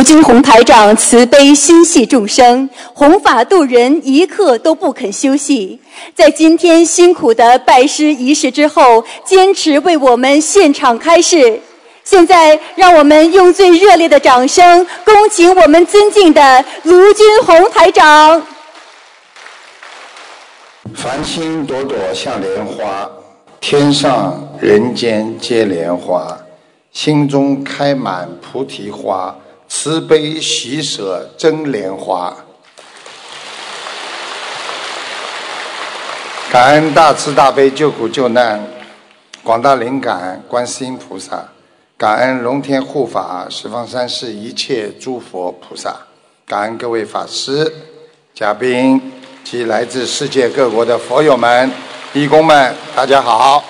卢军宏台长慈悲心系众生，弘法度人，一刻都不肯休息。在今天辛苦的拜师仪式之后，坚持为我们现场开示。现在，让我们用最热烈的掌声，恭请我们尊敬的卢军宏台长。繁星朵朵像莲花，天上人间皆莲花，心中开满菩提花，慈悲喜舍真莲花。感恩大慈大悲救苦救难广大灵感观世音菩萨，感恩龙天护法十方三世一切诸佛菩萨，感恩各位法师、嘉宾。及来自世界各国的佛友们、义工们，大家好！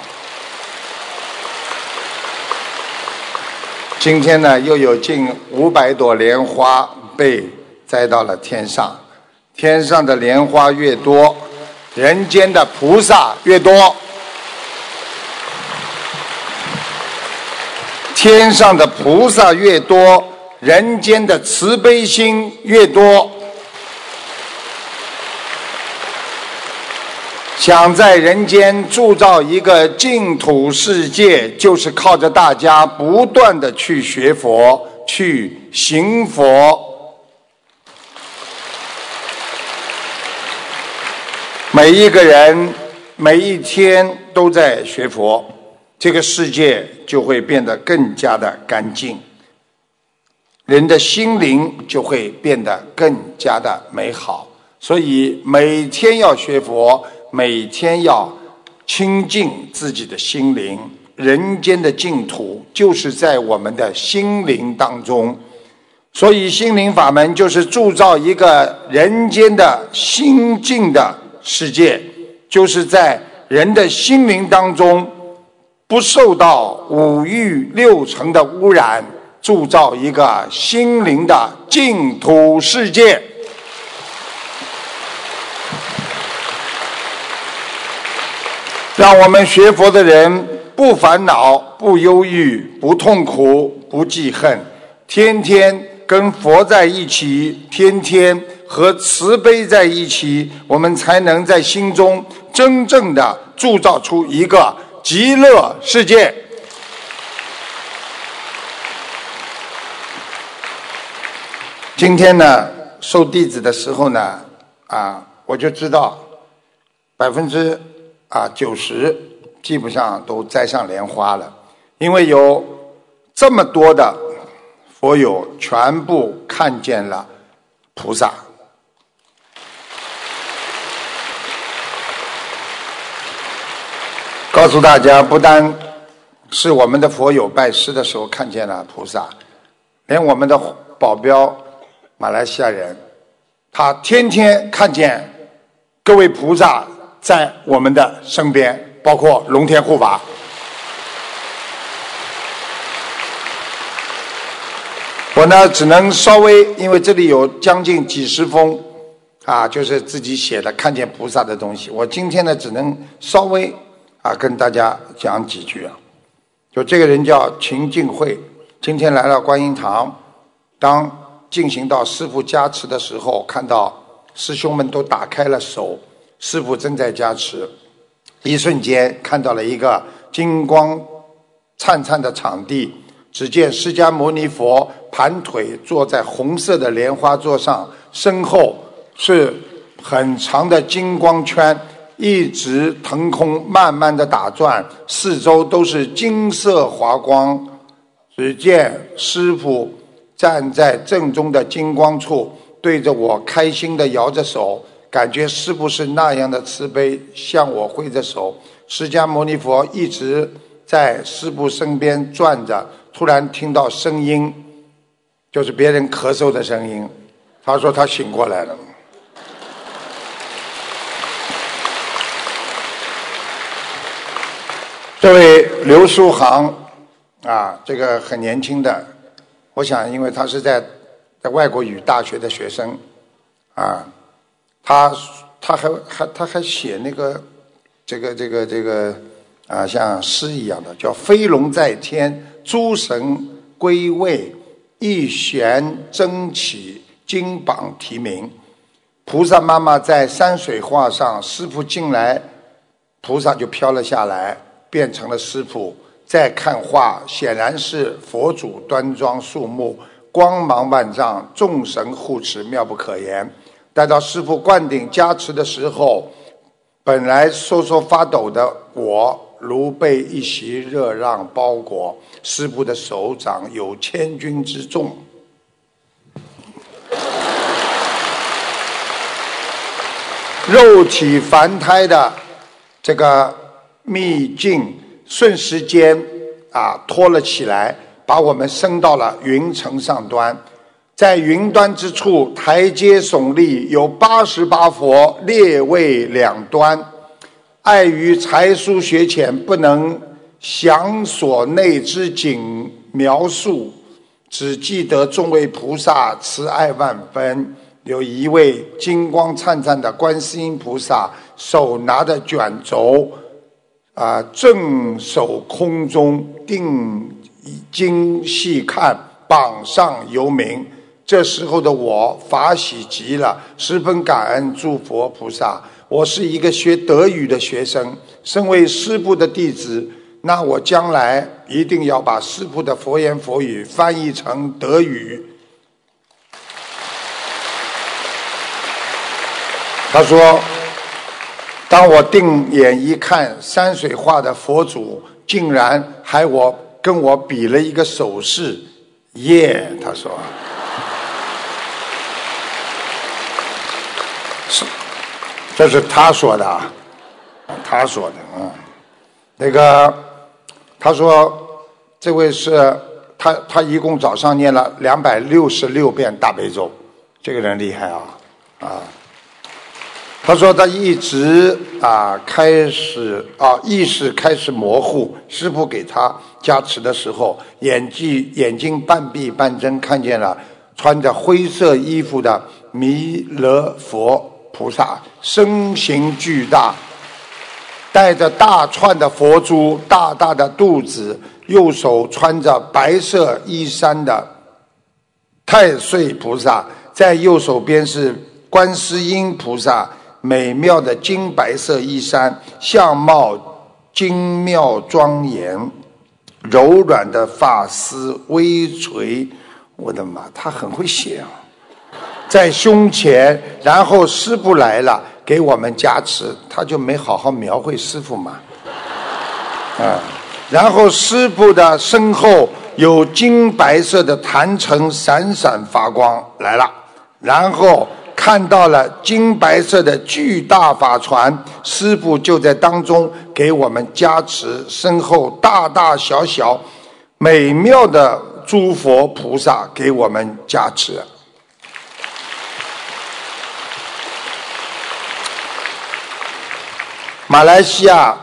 今天呢，又有近五百朵莲花被栽到了天上。天上的莲花越多，人间的菩萨越多。天上的菩萨越多，人间的慈悲心越多。想在人间铸造一个净土世界，就是靠着大家不断的去学佛、去行佛。每一个人每一天都在学佛，这个世界就会变得更加的干净，人的心灵就会变得更加的美好。所以每天要学佛。每天要清净自己的心灵，人间的净土就是在我们的心灵当中，所以心灵法门就是铸造一个人间的心境的世界，就是在人的心灵当中不受到五欲六尘的污染，铸造一个心灵的净土世界。让我们学佛的人不烦恼、不忧郁、不痛苦、不记恨，天天跟佛在一起，天天和慈悲在一起，我们才能在心中真正的铸造出一个极乐世界。今天呢，收弟子的时候呢，啊，我就知道百分之。啊，九十基本上都摘上莲花了，因为有这么多的佛友全部看见了菩萨。告诉大家，不单是我们的佛友拜师的时候看见了菩萨，连我们的保镖马来西亚人，他天天看见各位菩萨。在我们的身边，包括龙天护法。我呢，只能稍微，因为这里有将近几十封，啊，就是自己写的看见菩萨的东西。我今天呢，只能稍微啊，跟大家讲几句啊。就这个人叫秦静慧，今天来了观音堂，当进行到师傅加持的时候，看到师兄们都打开了手。师傅正在加持，一瞬间看到了一个金光灿灿的场地。只见释迦牟尼佛盘腿坐在红色的莲花座上，身后是很长的金光圈，一直腾空，慢慢的打转，四周都是金色华光。只见师傅站在正中的金光处，对着我开心的摇着手。感觉是不是那样的慈悲，向我挥着手？释迦牟尼佛一直在师父身边转着，突然听到声音，就是别人咳嗽的声音。他说他醒过来了。这位刘书航啊，这个很年轻的，我想，因为他是在在外国语大学的学生啊。他他还还他还写那个这个这个这个啊，像诗一样的，叫“飞龙在天，诸神归位，一弦争起，金榜题名。菩萨妈妈在山水画上，师傅进来，菩萨就飘了下来，变成了师傅。再看画，显然是佛祖端庄肃穆，光芒万丈，众神护持，妙不可言。待到师傅灌顶加持的时候，本来瑟瑟发抖的我，如被一袭热浪包裹。师傅的手掌有千钧之重。肉体凡胎的这个秘境，瞬时间啊托了起来，把我们升到了云层上端。在云端之处，台阶耸立，有八十八佛列位两端。碍于才疏学浅，不能详所内之景描述，只记得众位菩萨慈爱万分。有一位金光灿灿的观世音菩萨，手拿着卷轴，啊，正守空中，定睛细看，榜上有名。这时候的我法喜极了，十分感恩诸佛菩萨。我是一个学德语的学生，身为师部的弟子，那我将来一定要把师部的佛言佛语翻译成德语。他说：“当我定眼一看，山水画的佛祖竟然还我跟我比了一个手势，耶！”他说：“这是他说的啊，他说的啊。那个他说，这位是他，他一共早上念了两百六十六遍大悲咒，这个人厉害啊，啊。”他说他一直啊开始啊意识开始模糊，师傅给他加持的时候，眼睛眼睛半闭半睁，看见了穿着灰色衣服的弥勒佛菩萨，身形巨大，带着大串的佛珠，大大的肚子，右手穿着白色衣衫的太岁菩萨，在右手边是观世音菩萨。美妙的金白色衣衫，相貌精妙庄严，柔软的发丝微垂，我的妈，他很会写啊！在胸前，然后师傅来了，给我们加持，他就没好好描绘师傅嘛，啊！然后师傅的身后有金白色的坛城闪闪发光来了，然后。看到了金白色的巨大法船，师傅就在当中给我们加持，身后大大小小美妙的诸佛菩萨给我们加持。马来西亚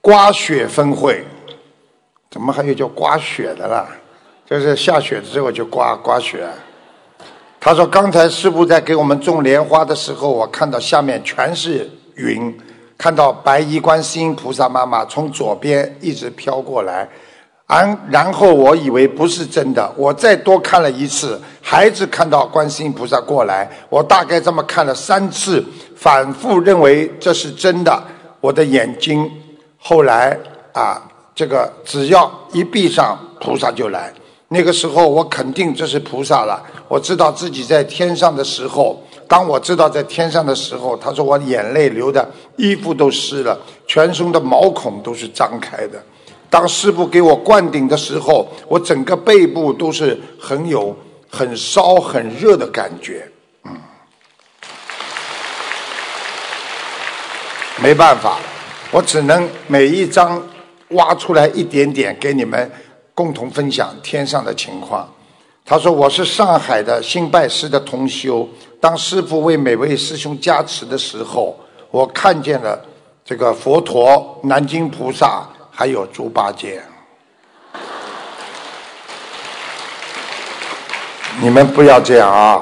刮雪分会，怎么还有叫刮雪的啦？就是下雪之后就刮刮雪。他说：“刚才师傅在给我们种莲花的时候，我看到下面全是云，看到白衣观世音菩萨妈妈从左边一直飘过来，然然后我以为不是真的，我再多看了一次，孩子看到观世音菩萨过来。我大概这么看了三次，反复认为这是真的。我的眼睛后来啊，这个只要一闭上，菩萨就来。”那个时候，我肯定这是菩萨了。我知道自己在天上的时候，当我知道在天上的时候，他说我眼泪流的，衣服都湿了，全身的毛孔都是张开的。当师傅给我灌顶的时候，我整个背部都是很有很烧很热的感觉。嗯，没办法，我只能每一张挖出来一点点给你们。共同分享天上的情况。他说：“我是上海的新拜师的同修。当师傅为每位师兄加持的时候，我看见了这个佛陀、南京菩萨，还有猪八戒。你们不要这样啊！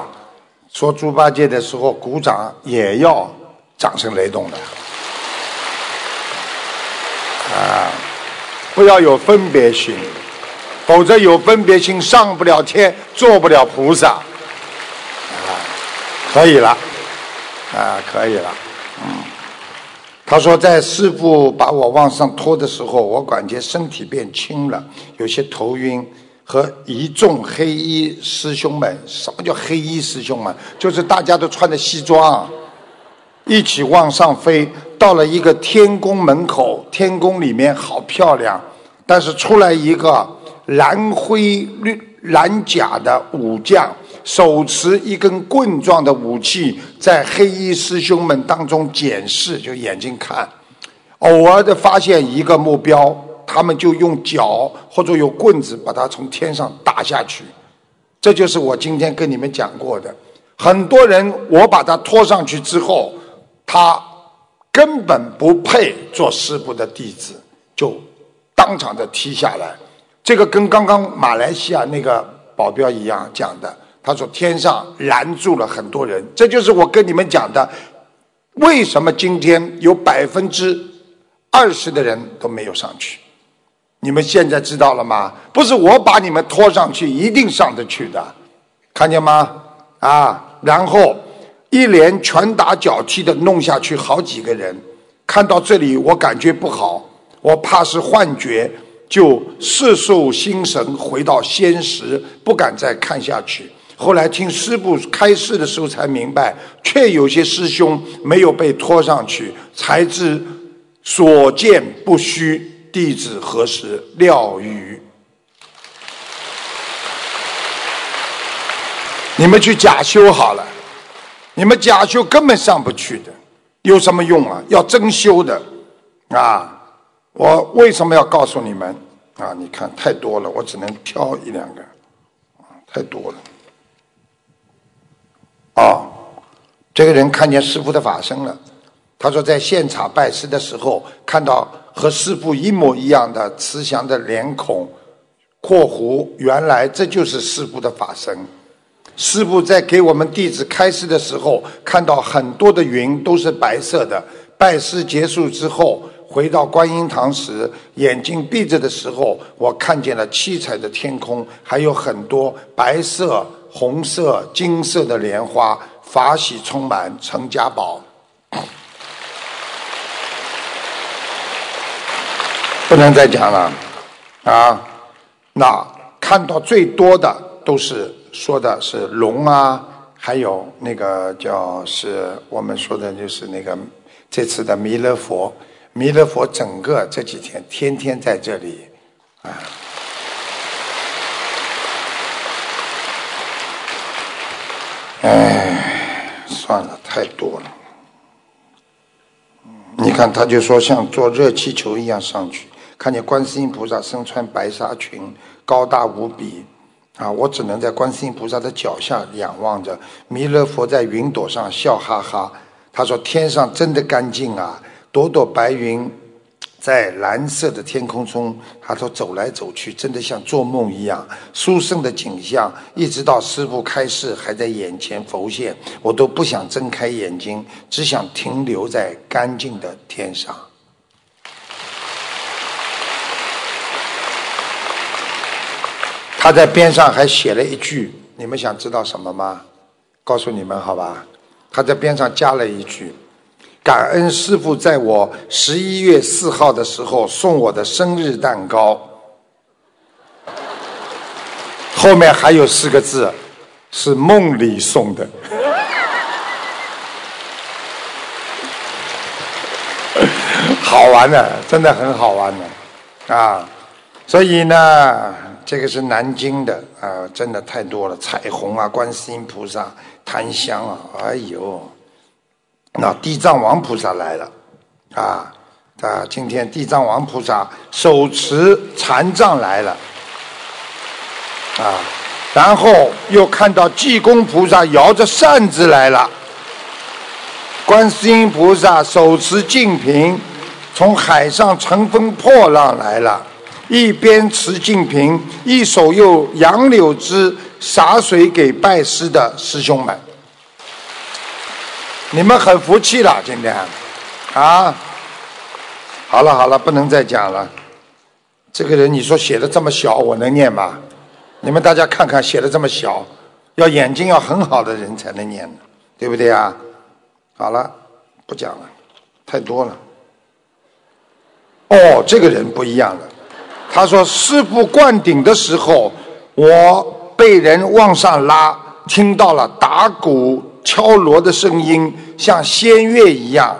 说猪八戒的时候，鼓掌也要掌声雷动的啊！不要有分别心。”否则有分别心，上不了天，做不了菩萨。啊，可以了，啊，可以了，他说，在师傅把我往上拖的时候，我感觉身体变轻了，有些头晕。和一众黑衣师兄们，什么叫黑衣师兄们？就是大家都穿着西装，一起往上飞，到了一个天宫门口，天宫里面好漂亮，但是出来一个蓝灰绿蓝甲的武将，手持一根棍状的武器，在黑衣师兄们当中检视，就眼睛看，偶尔的发现一个目标。他们就用脚或者用棍子把它从天上打下去，这就是我今天跟你们讲过的。很多人我把他拖上去之后，他根本不配做师傅的弟子，就当场的踢下来。这个跟刚刚马来西亚那个保镖一样讲的，他说天上拦住了很多人，这就是我跟你们讲的，为什么今天有百分之二十的人都没有上去。你们现在知道了吗？不是我把你们拖上去，一定上得去的，看见吗？啊，然后一连拳打脚踢的弄下去好几个人，看到这里我感觉不好，我怕是幻觉，就摄受心神回到现实，不敢再看下去。后来听师部开示的时候才明白，却有些师兄没有被拖上去，才知所见不虚。弟子何时料于？你们去假修好了，你们假修根本上不去的，有什么用啊？要真修的啊！我为什么要告诉你们啊？你看太多了，我只能挑一两个，太多了。啊，这个人看见师傅的法身了，他说在现场拜师的时候看到。和师傅一模一样的慈祥的脸孔，括弧原来这就是师傅的法身。师傅在给我们弟子开示的时候，看到很多的云都是白色的。拜师结束之后，回到观音堂时，眼睛闭着的时候，我看见了七彩的天空，还有很多白色、红色、金色的莲花，法喜充满，成家宝。不能再讲了，啊，那看到最多的都是说的是龙啊，还有那个叫是我们说的就是那个这次的弥勒佛，弥勒佛整个这几天天天在这里，啊，哎，算了，太多了，你看他就说像坐热气球一样上去。看见观世音菩萨身穿白纱裙，高大无比，啊！我只能在观世音菩萨的脚下仰望着，弥勒佛在云朵上笑哈哈。他说：“天上真的干净啊，朵朵白云在蓝色的天空中，他说走来走去，真的像做梦一样，殊胜的景象。一直到师傅开示还在眼前浮现，我都不想睁开眼睛，只想停留在干净的天上。”他在边上还写了一句，你们想知道什么吗？告诉你们好吧。他在边上加了一句：“感恩师傅在我十一月四号的时候送我的生日蛋糕。”后面还有四个字，是梦里送的。好玩的，真的很好玩的啊！所以呢。这个是南京的啊，真的太多了，彩虹啊，观世音菩萨、檀香啊，哎呦，那地藏王菩萨来了啊啊！今天地藏王菩萨手持禅杖来了啊，然后又看到济公菩萨摇着扇子来了，观世音菩萨手持净瓶，从海上乘风破浪来了。一边持净瓶，一手又杨柳枝洒水给拜师的师兄们，你们很服气了，今天，啊，好了好了，不能再讲了，这个人你说写的这么小，我能念吗？你们大家看看，写的这么小，要眼睛要很好的人才能念，对不对啊？好了，不讲了，太多了。哦，这个人不一样了。他说：“师傅灌顶的时候，我被人往上拉，听到了打鼓敲锣的声音，像仙乐一样，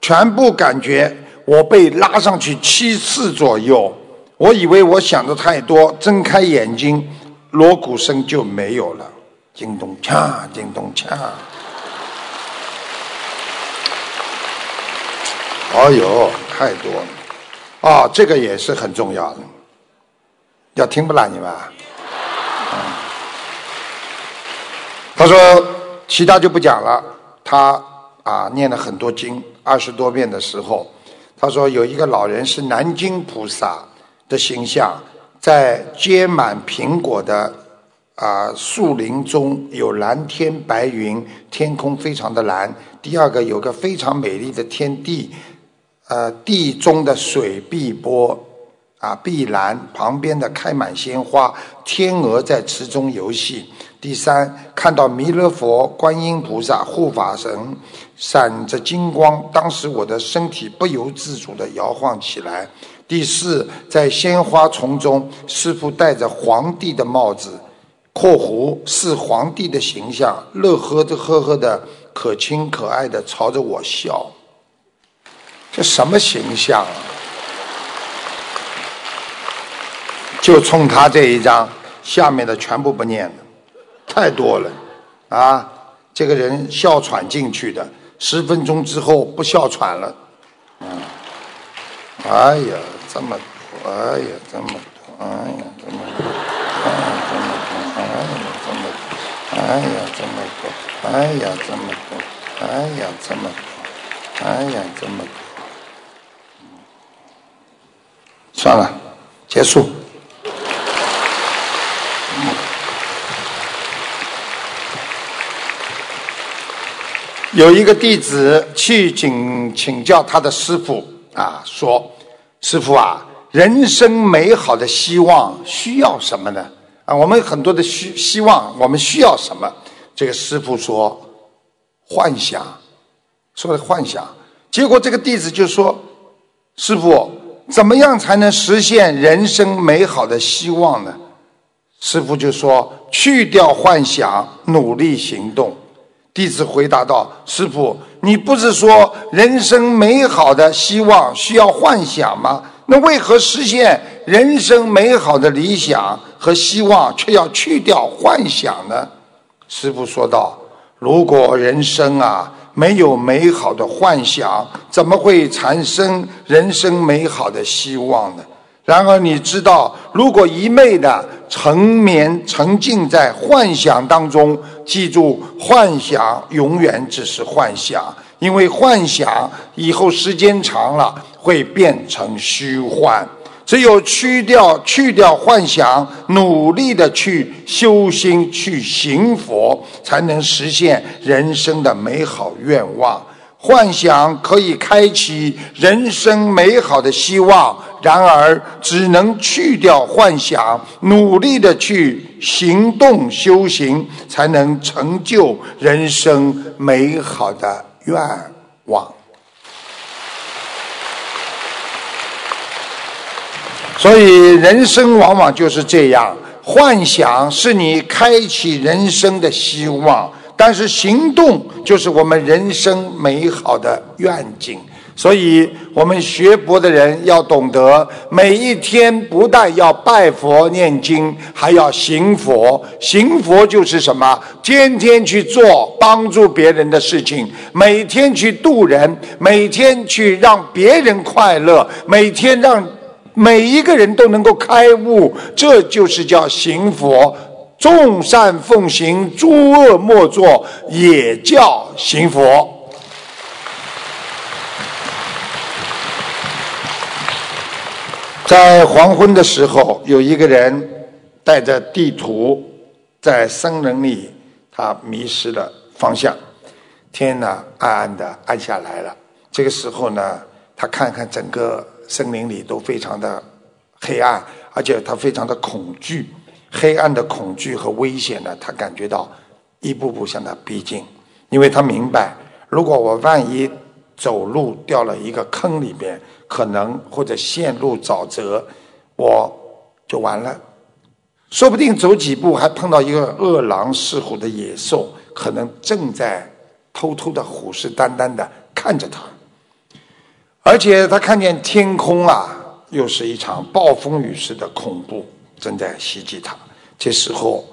全部感觉我被拉上去七次左右。我以为我想的太多，睁开眼睛，锣鼓声就没有了。叮咚锵，叮咚锵。哎呦，太多了。”啊，这个也是很重要的，要听不啦你们？他说其他就不讲了。他啊念了很多经，二十多遍的时候，他说有一个老人是南京菩萨的形象，在结满苹果的啊树林中有蓝天白云，天空非常的蓝。第二个有个非常美丽的天地。呃，地中的水碧波，啊，碧蓝旁边的开满鲜花，天鹅在池中游戏。第三，看到弥勒佛、观音菩萨、护法神闪着金光，当时我的身体不由自主地摇晃起来。第四，在鲜花丛中，师傅戴着皇帝的帽子（括弧是皇帝的形象），乐呵的呵呵的，可亲可爱的朝着我笑。这什么形象啊？就冲他这一张，下面的全部不念了，太多了，啊！这个人哮喘进去的，十分钟之后不哮喘了，嗯，哎呀，这么多，哎呀，这么多，哎呀，这么多，哎呀，这么多，哎呀，这么多，哎呀，这么多，哎呀，这么多，哎呀，这么多。算了，结束。有一个弟子去请请教他的师傅啊，说：“师傅啊，人生美好的希望需要什么呢？啊，我们很多的需希望，我们需要什么？”这个师傅说：“幻想。”说的幻想。结果这个弟子就说：“师傅。”怎么样才能实现人生美好的希望呢？师傅就说：“去掉幻想，努力行动。”弟子回答道：“师傅，你不是说人生美好的希望需要幻想吗？那为何实现人生美好的理想和希望却要去掉幻想呢？”师傅说道：“如果人生啊……”没有美好的幻想，怎么会产生人生美好的希望呢？然而，你知道，如果一昧的沉眠、沉浸在幻想当中，记住，幻想永远只是幻想，因为幻想以后时间长了会变成虚幻。只有去掉、去掉幻想，努力的去修心、去行佛，才能实现人生的美好愿望。幻想可以开启人生美好的希望，然而只能去掉幻想，努力的去行动修行，才能成就人生美好的愿望。所以，人生往往就是这样，幻想是你开启人生的希望，但是行动就是我们人生美好的愿景。所以，我们学佛的人要懂得，每一天不但要拜佛念经，还要行佛。行佛就是什么？天天去做帮助别人的事情，每天去度人，每天去让别人快乐，每天让。每一个人都能够开悟，这就是叫行佛。众善奉行，诸恶莫作，也叫行佛。在黄昏的时候，有一个人带着地图在森林里，他迷失了方向。天呢，暗暗的暗下来了。这个时候呢，他看看整个。森林里都非常的黑暗，而且他非常的恐惧，黑暗的恐惧和危险呢，他感觉到一步步向他逼近，因为他明白，如果我万一走路掉了一个坑里边，可能或者陷入沼泽，我就完了。说不定走几步还碰到一个饿狼似虎的野兽，可能正在偷偷的虎视眈眈的看着他。而且他看见天空啊，又是一场暴风雨似的恐怖正在袭击他。这时候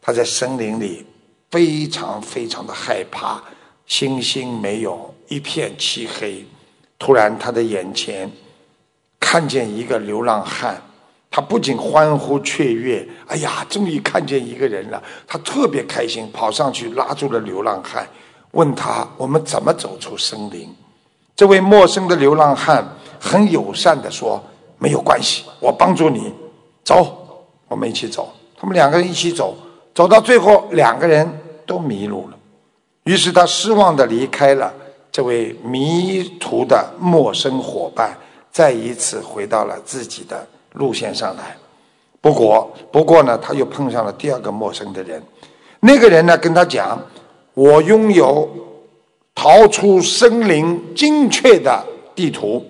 他在森林里非常非常的害怕，星星没有，一片漆黑。突然他的眼前看见一个流浪汉。他不仅欢呼雀跃，哎呀，终于看见一个人了！他特别开心，跑上去拉住了流浪汉，问他：“我们怎么走出森林？”这位陌生的流浪汉很友善的说：“没有关系，我帮助你，走，我们一起走。”他们两个人一起走，走到最后，两个人都迷路了。于是他失望的离开了这位迷途的陌生伙伴，再一次回到了自己的。路线上来，不过不过呢，他又碰上了第二个陌生的人。那个人呢，跟他讲：“我拥有逃出森林精确的地图。”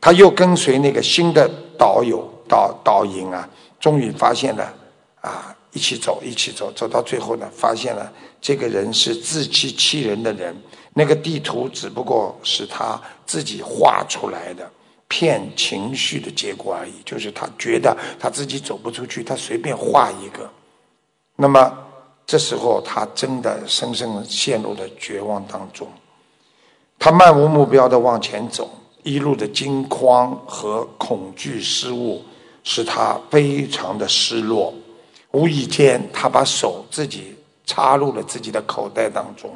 他又跟随那个新的导游导导引啊，终于发现了啊，一起走，一起走，走到最后呢，发现了这个人是自欺欺人的人。那个地图只不过是他自己画出来的。骗情绪的结果而已，就是他觉得他自己走不出去，他随便画一个。那么这时候他真的深深陷入了绝望当中。他漫无目标的往前走，一路的惊慌和恐惧失误使他非常的失落。无意间，他把手自己插入了自己的口袋当中，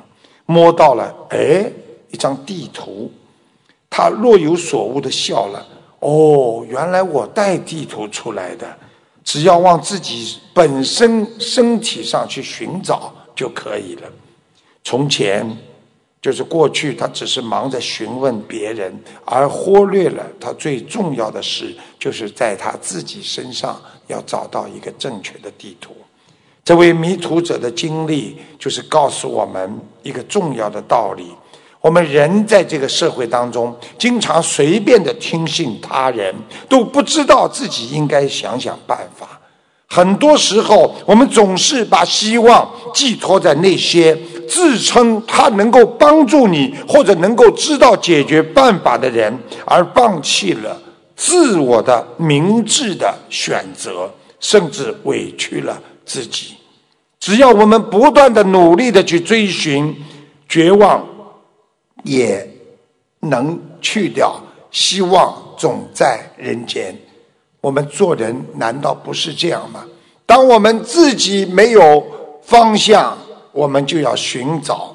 摸到了哎一张地图。他若有所悟的笑了。哦，原来我带地图出来的，只要往自己本身身体上去寻找就可以了。从前，就是过去，他只是忙着询问别人，而忽略了他最重要的事，就是在他自己身上要找到一个正确的地图。这位迷途者的经历，就是告诉我们一个重要的道理。我们人在这个社会当中，经常随便的听信他人，都不知道自己应该想想办法。很多时候，我们总是把希望寄托在那些自称他能够帮助你或者能够知道解决办法的人，而放弃了自我的明智的选择，甚至委屈了自己。只要我们不断的努力的去追寻，绝望。也能去掉希望总在人间。我们做人难道不是这样吗？当我们自己没有方向，我们就要寻找。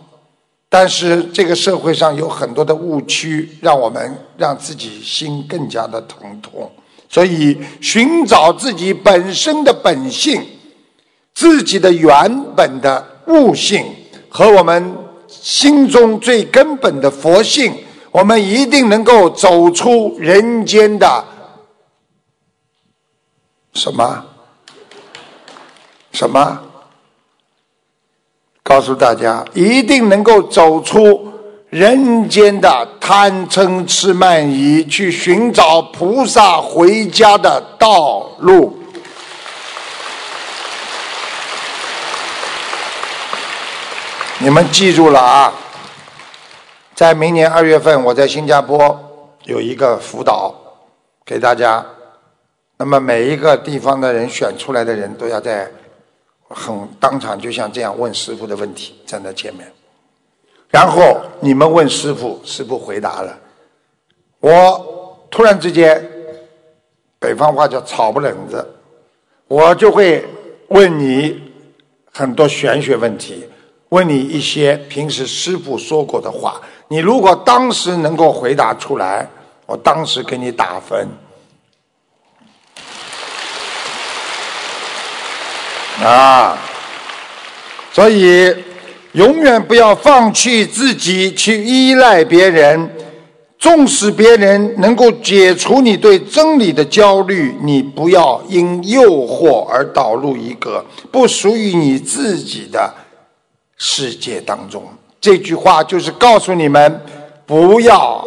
但是这个社会上有很多的误区，让我们让自己心更加的疼痛。所以，寻找自己本身的本性，自己的原本的悟性和我们。心中最根本的佛性，我们一定能够走出人间的什么什么？告诉大家，一定能够走出人间的贪嗔痴慢疑，去寻找菩萨回家的道路。你们记住了啊！在明年二月份，我在新加坡有一个辅导给大家。那么每一个地方的人选出来的人都要在很当场，就像这样问师傅的问题，站在前面。然后你们问师傅，师傅回答了。我突然之间，北方话叫草不冷子，我就会问你很多玄学问题。问你一些平时师傅说过的话，你如果当时能够回答出来，我当时给你打分。啊，所以永远不要放弃自己去依赖别人，纵使别人能够解除你对真理的焦虑，你不要因诱惑而导入一个不属于你自己的世界当中。这句话就是告诉你们，不要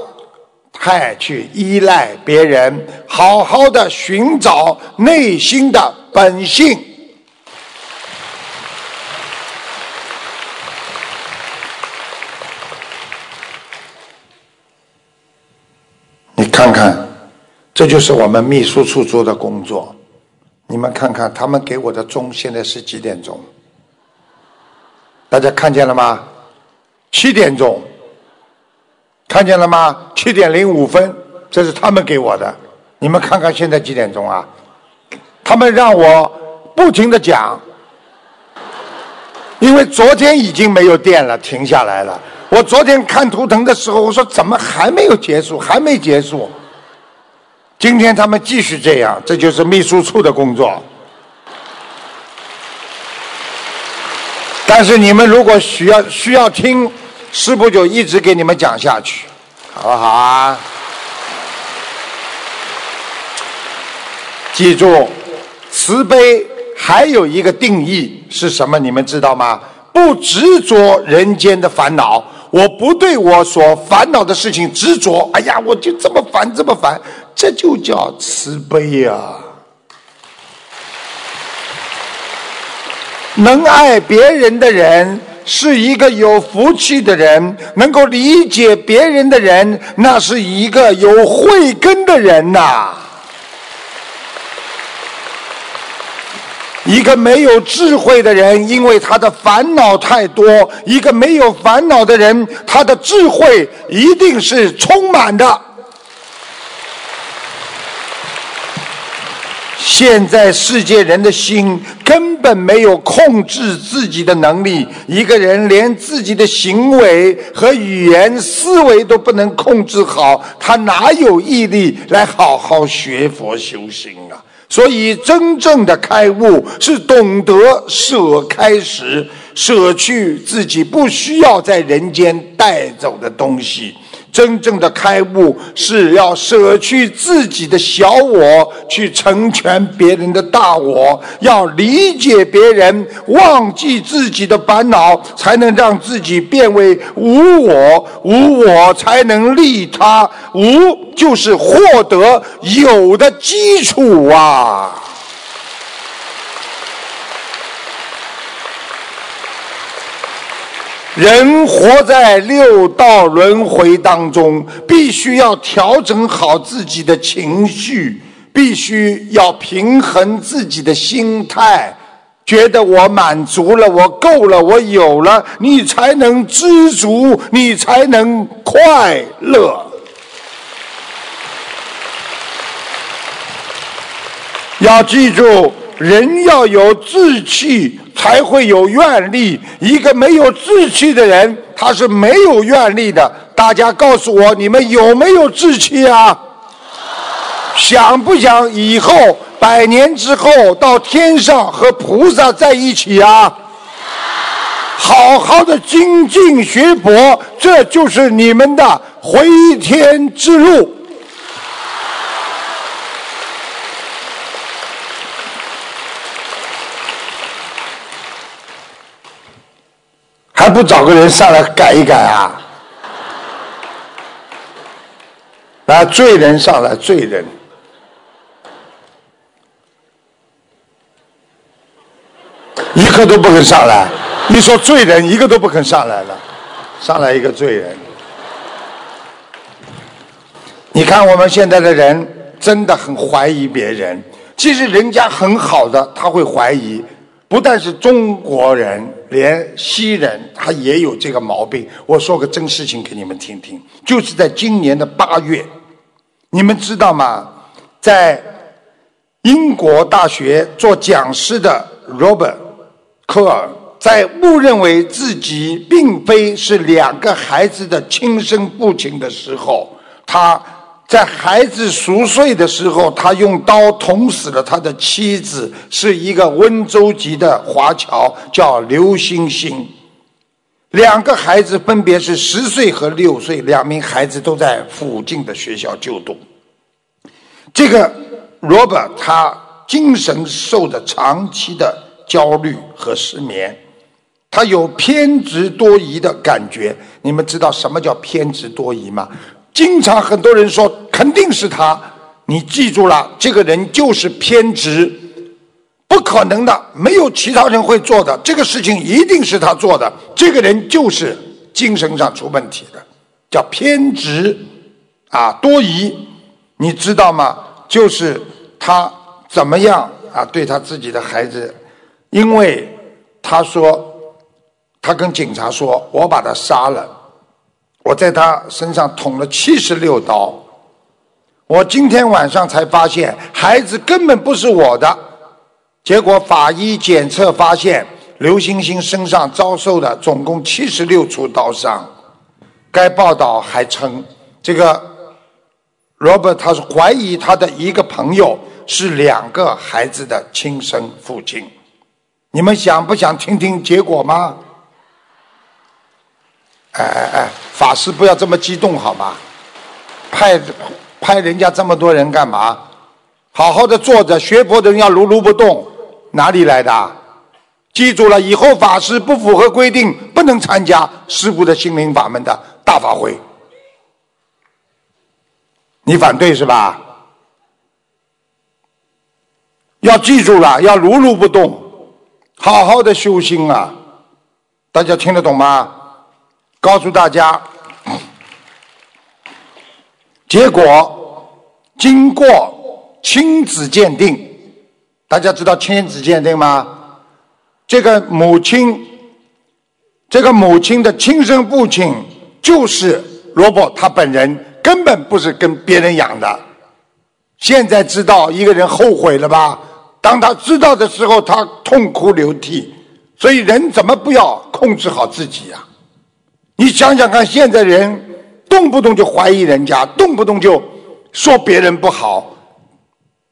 太去依赖别人，好好的寻找内心的本性。你看看，这就是我们秘书处做的工作。你们看看，他们给我的钟现在是几点钟？大家看见了吗？七点钟，看见了吗？七点零五分，这是他们给我的。你们看看现在几点钟啊？他们让我不停的讲，因为昨天已经没有电了，停下来了。我昨天看图腾的时候，我说怎么还没有结束，还没结束。今天他们继续这样，这就是秘书处的工作。但是你们如果需要需要听，师傅就一直给你们讲下去，好不好啊？记住，慈悲还有一个定义是什么？你们知道吗？不执着人间的烦恼，我不对我所烦恼的事情执着。哎呀，我就这么烦，这么烦，这就叫慈悲呀。能爱别人的人是一个有福气的人，能够理解别人的人，那是一个有慧根的人呐。一个没有智慧的人，因为他的烦恼太多；一个没有烦恼的人，他的智慧一定是充满的。现在世界人的心根本没有控制自己的能力，一个人连自己的行为和语言、思维都不能控制好，他哪有毅力来好好学佛修行啊？所以，真正的开悟是懂得舍开时，舍去自己不需要在人间带走的东西。真正的开悟是要舍去自己的小我，去成全别人的大我；要理解别人，忘记自己的烦恼，才能让自己变为无我。无我才能利他，无就是获得有的基础啊。人活在六道轮回当中，必须要调整好自己的情绪，必须要平衡自己的心态，觉得我满足了，我够了，我有了，你才能知足，你才能快乐。要记住，人要有志气。才会有愿力。一个没有志气的人，他是没有愿力的。大家告诉我，你们有没有志气啊？想不想以后百年之后到天上和菩萨在一起啊？好好的精进学佛，这就是你们的回天之路。还不找个人上来改一改啊？来，罪人上来，罪人，一个都不肯上来。你说罪人一个都不肯上来了，上来一个罪人。你看我们现在的人真的很怀疑别人，其实人家很好的，他会怀疑。不但是中国人，连西人他也有这个毛病。我说个真事情给你们听听，就是在今年的八月，你们知道吗？在英国大学做讲师的 Robert 科尔，在误认为自己并非是两个孩子的亲生父亲的时候，他。在孩子熟睡的时候，他用刀捅死了他的妻子，是一个温州籍的华侨，叫刘星星。两个孩子分别是十岁和六岁，两名孩子都在附近的学校就读。这个 Robert 他精神受着长期的焦虑和失眠，他有偏执多疑的感觉。你们知道什么叫偏执多疑吗？经常很多人说肯定是他，你记住了，这个人就是偏执，不可能的，没有其他人会做的，这个事情一定是他做的，这个人就是精神上出问题的，叫偏执啊多疑，你知道吗？就是他怎么样啊对他自己的孩子，因为他说他跟警察说，我把他杀了。我在他身上捅了七十六刀，我今天晚上才发现孩子根本不是我的，结果法医检测发现刘星星身上遭受的总共七十六处刀伤。该报道还称，这个 Robert 他是怀疑他的一个朋友是两个孩子的亲生父亲。你们想不想听听结果吗？哎哎哎，法师不要这么激动好吗？派派人家这么多人干嘛？好好的坐着，学佛的人要如如不动，哪里来的？记住了，以后法师不符合规定，不能参加师父的心灵法门的大法会。你反对是吧？要记住了，要如如不动，好好的修心啊！大家听得懂吗？告诉大家，结果经过亲子鉴定，大家知道亲子鉴定吗？这个母亲，这个母亲的亲生父亲就是罗伯他本人，根本不是跟别人养的。现在知道一个人后悔了吧？当他知道的时候，他痛哭流涕。所以人怎么不要控制好自己呀？你想想看，现在人动不动就怀疑人家，动不动就说别人不好。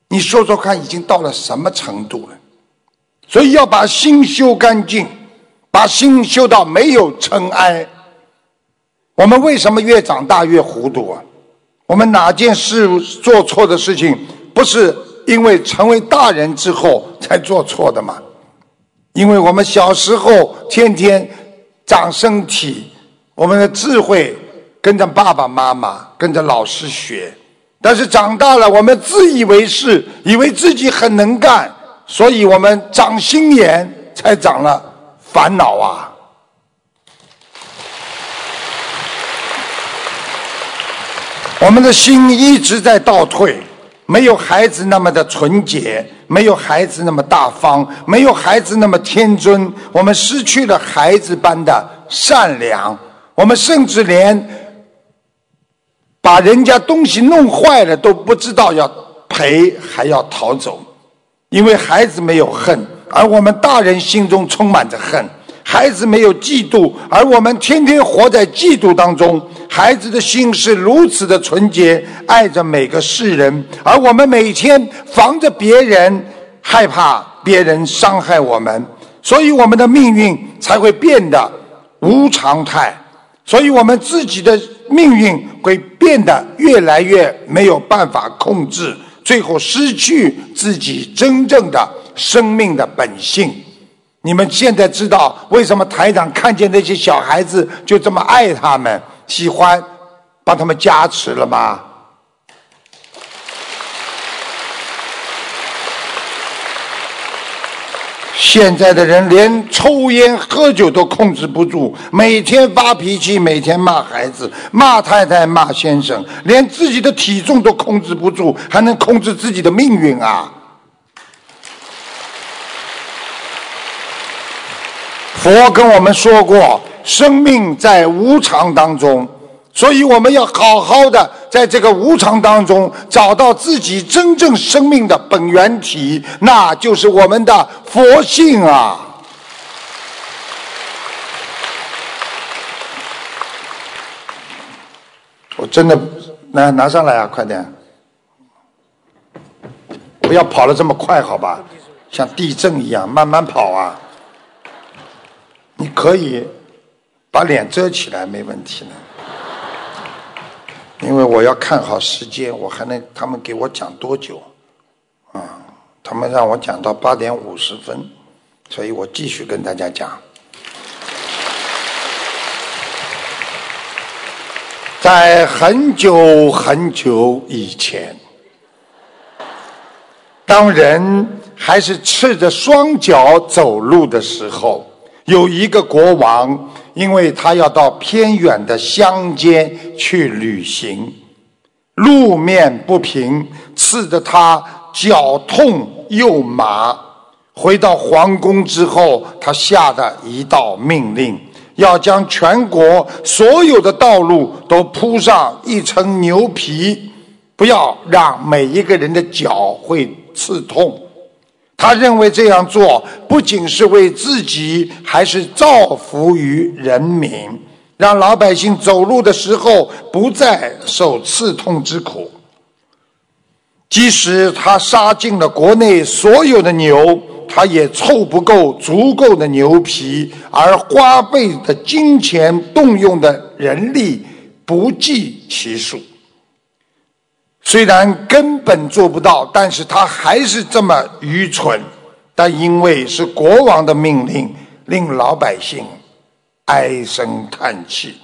你说说看，已经到了什么程度了？所以要把心修干净，把心修到没有尘埃。我们为什么越长大越糊涂啊？我们哪件事做错的事情，不是因为成为大人之后才做错的吗？因为我们小时候天天长身体。我们的智慧跟着爸爸妈妈，跟着老师学，但是长大了，我们自以为是，以为自己很能干，所以我们长心眼，才长了烦恼啊！我们的心一直在倒退，没有孩子那么的纯洁，没有孩子那么大方，没有孩子那么天真，我们失去了孩子般的善良。我们甚至连把人家东西弄坏了都不知道要赔，还要逃走，因为孩子没有恨，而我们大人心中充满着恨；孩子没有嫉妒，而我们天天活在嫉妒当中。孩子的心是如此的纯洁，爱着每个世人，而我们每天防着别人，害怕别人伤害我们，所以我们的命运才会变得无常态。所以我们自己的命运会变得越来越没有办法控制，最后失去自己真正的生命的本性。你们现在知道为什么台长看见那些小孩子就这么爱他们，喜欢帮他们加持了吗？现在的人连抽烟喝酒都控制不住，每天发脾气，每天骂孩子、骂太太、骂先生，连自己的体重都控制不住，还能控制自己的命运啊？佛跟我们说过，生命在无常当中。所以我们要好好的在这个无常当中找到自己真正生命的本源体，那就是我们的佛性啊！我真的拿拿上来啊，快点！不要跑的这么快，好吧？像地震一样慢慢跑啊！你可以。把脸遮起来没问题的，因为我要看好时间，我还能他们给我讲多久？啊，他们让我讲到八点五十分，所以我继续跟大家讲。在很久很久以前，当人还是赤着双脚走路的时候，有一个国王，因为他要到偏远的乡间去旅行，路面不平，刺得他脚痛又麻。回到皇宫之后，他下的一道命令。要将全国所有的道路都铺上一层牛皮，不要让每一个人的脚会刺痛。他认为这样做不仅是为自己，还是造福于人民，让老百姓走路的时候不再受刺痛之苦。即使他杀尽了国内所有的牛。他也凑不够足够的牛皮，而花费的金钱、动用的人力不计其数。虽然根本做不到，但是他还是这么愚蠢。但因为是国王的命令，令老百姓唉声叹气。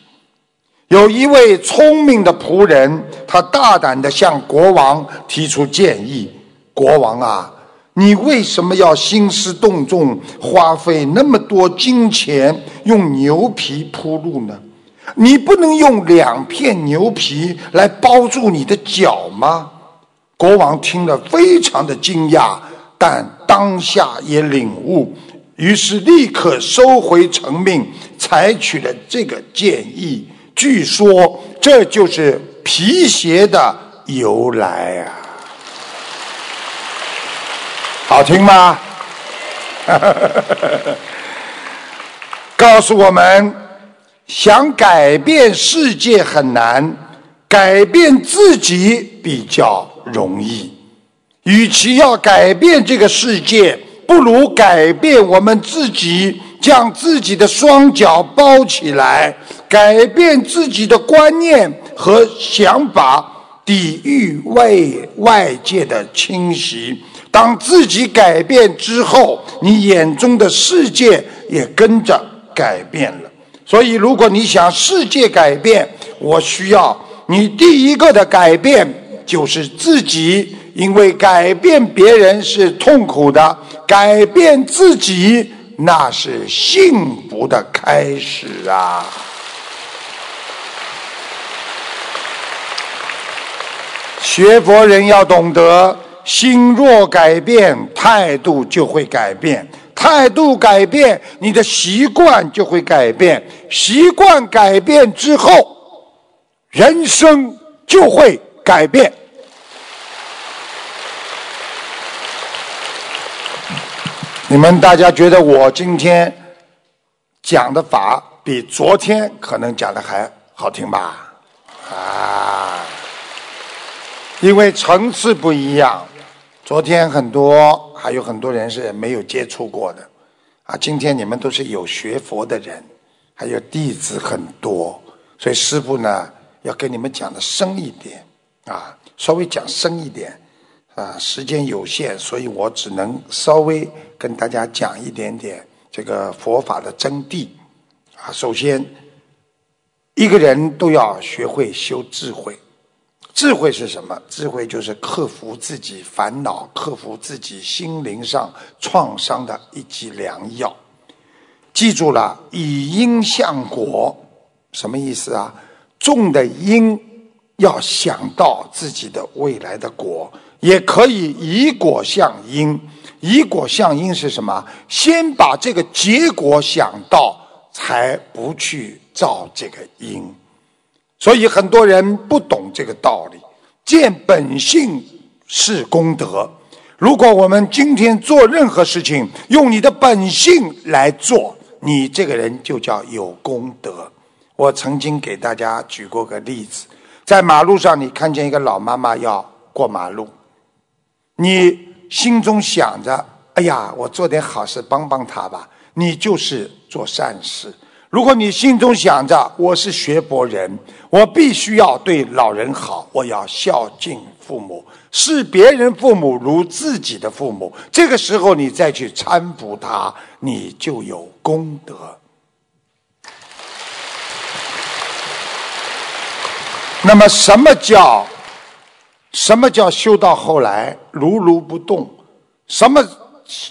有一位聪明的仆人，他大胆的向国王提出建议：“国王啊！”你为什么要兴师动众，花费那么多金钱用牛皮铺路呢？你不能用两片牛皮来包住你的脚吗？国王听了非常的惊讶，但当下也领悟，于是立刻收回成命，采取了这个建议。据说这就是皮鞋的由来啊。好听吗？告诉我们，想改变世界很难，改变自己比较容易。与其要改变这个世界，不如改变我们自己，将自己的双脚包起来，改变自己的观念和想法，抵御外外界的侵袭。当自己改变之后，你眼中的世界也跟着改变了。所以，如果你想世界改变，我需要你第一个的改变就是自己，因为改变别人是痛苦的，改变自己那是幸福的开始啊！学佛人要懂得。心若改变，态度就会改变；态度改变，你的习惯就会改变；习惯改变之后，人生就会改变。你们大家觉得我今天讲的法比昨天可能讲的还好听吧？啊，因为层次不一样。昨天很多还有很多人是没有接触过的，啊，今天你们都是有学佛的人，还有弟子很多，所以师傅呢要跟你们讲的深一点，啊，稍微讲深一点，啊，时间有限，所以我只能稍微跟大家讲一点点这个佛法的真谛，啊，首先一个人都要学会修智慧。智慧是什么？智慧就是克服自己烦恼、克服自己心灵上创伤的一剂良药。记住了，以因向果，什么意思啊？种的因要想到自己的未来的果，也可以以果向因。以果向因是什么？先把这个结果想到，才不去造这个因。所以很多人不懂这个道理，见本性是功德。如果我们今天做任何事情，用你的本性来做，你这个人就叫有功德。我曾经给大家举过个例子，在马路上你看见一个老妈妈要过马路，你心中想着：“哎呀，我做点好事帮帮她吧。”你就是做善事。如果你心中想着我是学佛人，我必须要对老人好，我要孝敬父母，视别人父母如自己的父母，这个时候你再去搀扶他，你就有功德。那么，什么叫什么叫修到后来如如不动？什么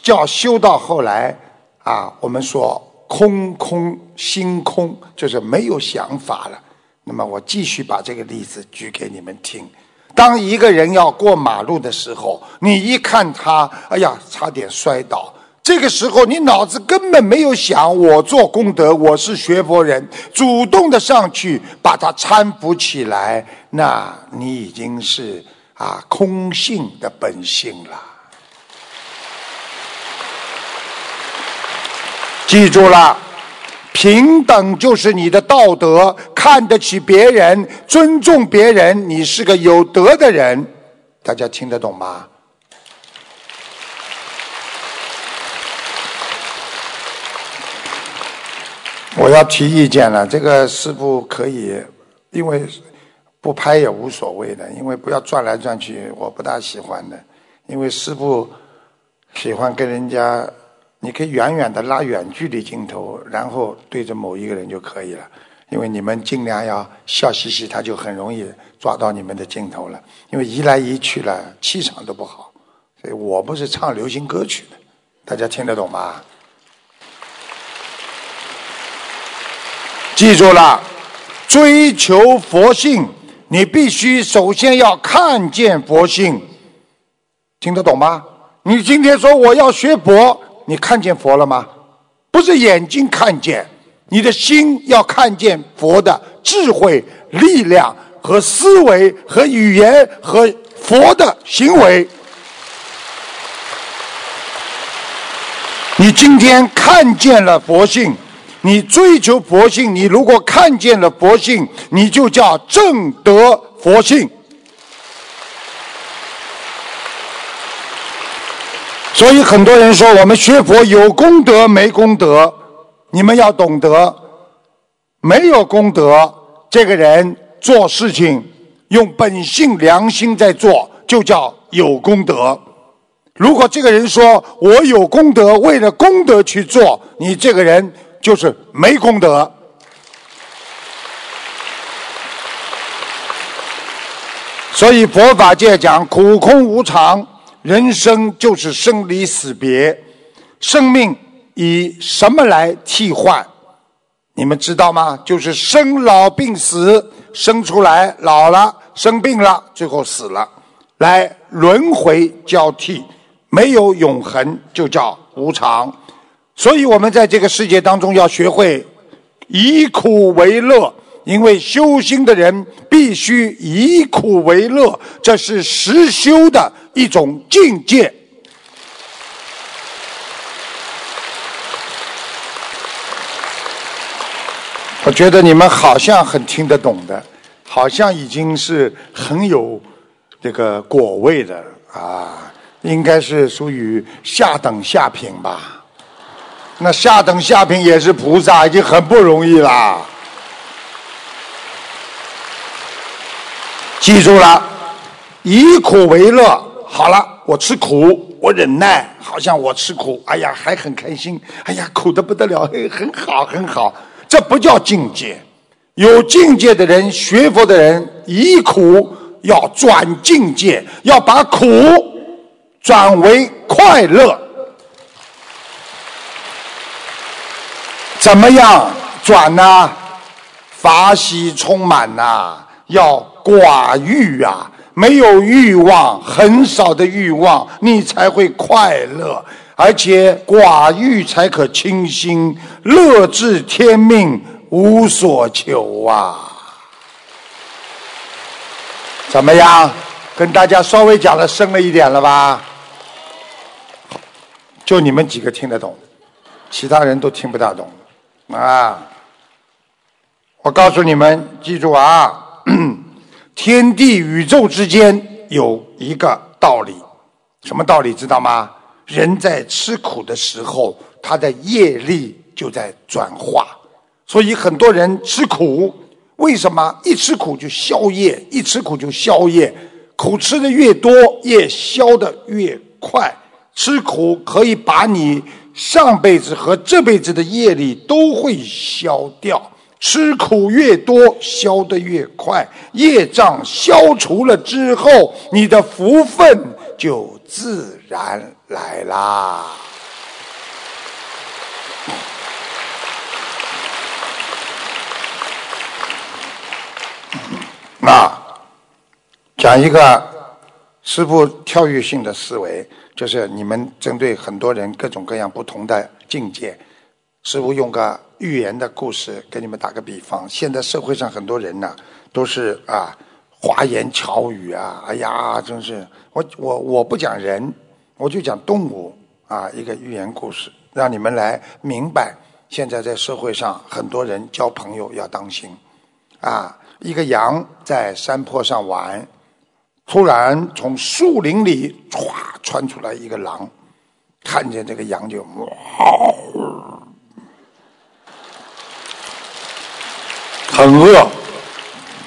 叫修到后来啊？我们说。空空心空，就是没有想法了。那么我继续把这个例子举给你们听：当一个人要过马路的时候，你一看他，哎呀，差点摔倒。这个时候你脑子根本没有想我做功德，我是学佛人，主动的上去把他搀扶起来，那你已经是啊空性的本性了。记住了，平等就是你的道德，看得起别人，尊重别人，你是个有德的人。大家听得懂吗？我要提意见了，这个师傅可以，因为不拍也无所谓的，因为不要转来转去，我不大喜欢的，因为师傅喜欢跟人家。你可以远远的拉远距离镜头，然后对着某一个人就可以了。因为你们尽量要笑嘻嘻，他就很容易抓到你们的镜头了。因为移来移去了，气场都不好。所以我不是唱流行歌曲的，大家听得懂吗？记住了，追求佛性，你必须首先要看见佛性，听得懂吗？你今天说我要学佛。你看见佛了吗？不是眼睛看见，你的心要看见佛的智慧、力量和思维和语言和佛的行为。你今天看见了佛性，你追求佛性，你如果看见了佛性，你就叫正得佛性。所以很多人说我们学佛有功德没功德，你们要懂得，没有功德，这个人做事情用本性良心在做，就叫有功德。如果这个人说我有功德，为了功德去做，你这个人就是没功德。所以佛法界讲苦空无常。人生就是生离死别，生命以什么来替换？你们知道吗？就是生老病死，生出来老了，生病了，最后死了，来轮回交替，没有永恒，就叫无常。所以我们在这个世界当中要学会以苦为乐。因为修心的人必须以苦为乐，这是实修的一种境界。我觉得你们好像很听得懂的，好像已经是很有这个果味的啊，应该是属于下等下品吧？那下等下品也是菩萨，已经很不容易啦。记住了，以苦为乐。好了，我吃苦，我忍耐，好像我吃苦，哎呀，还很开心。哎呀，苦的不得了，嘿，很好，很好。这不叫境界。有境界的人，学佛的人，以苦要转境界，要把苦转为快乐。怎么样转呢？法喜充满呐，要。寡欲啊，没有欲望，很少的欲望，你才会快乐，而且寡欲才可清心，乐至天命，无所求啊！怎么样？跟大家稍微讲的深了一点了吧？就你们几个听得懂，其他人都听不大懂啊！我告诉你们，记住啊！天地宇宙之间有一个道理，什么道理知道吗？人在吃苦的时候，他的业力就在转化，所以很多人吃苦，为什么一吃苦就消业？一吃苦就消业，苦吃的越多，业消的越快。吃苦可以把你上辈子和这辈子的业力都会消掉。吃苦越多，消得越快。业障消除了之后，你的福分就自然来啦。那讲一个师傅跳跃性的思维，就是你们针对很多人各种各样不同的境界，师傅用个。寓言的故事，给你们打个比方。现在社会上很多人呢，都是啊花言巧语啊，哎呀，真是我我我不讲人，我就讲动物啊。一个寓言故事，让你们来明白，现在在社会上很多人交朋友要当心啊。一个羊在山坡上玩，突然从树林里歘窜出来一个狼，看见这个羊就哇。很饿，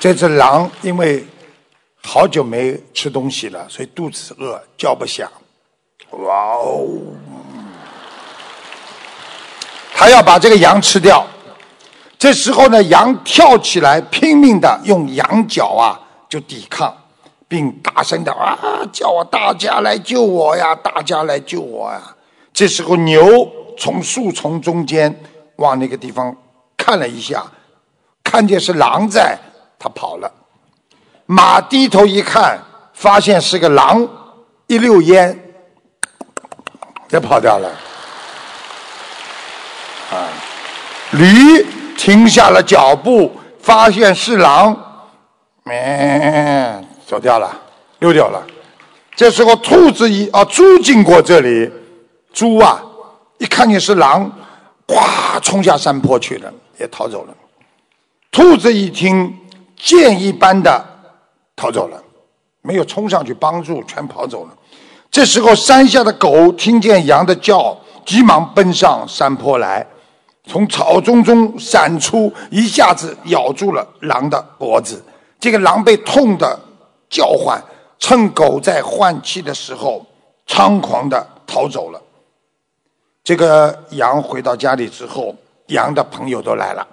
这只狼因为好久没吃东西了，所以肚子饿，叫不响。哇哦！他要把这个羊吃掉。这时候呢，羊跳起来，拼命的用羊角啊就抵抗，并大声的啊叫啊大家来救我呀，大家来救我呀！这时候牛从树丛中间往那个地方看了一下。看见是狼在，他跑了。马低头一看，发现是个狼，一溜烟，也跑掉了。啊，驴停下了脚步，发现是狼，咩，走掉了，溜掉了。这时候，兔子一啊，猪经过这里，猪啊，一看见是狼，咵，冲下山坡去了，也逃走了。兔子一听，箭一般的逃走了，没有冲上去帮助，全跑走了。这时候，山下的狗听见羊的叫，急忙奔上山坡来，从草丛中闪出，一下子咬住了狼的脖子。这个狼被痛的叫唤，趁狗在换气的时候，猖狂的逃走了。这个羊回到家里之后，羊的朋友都来了。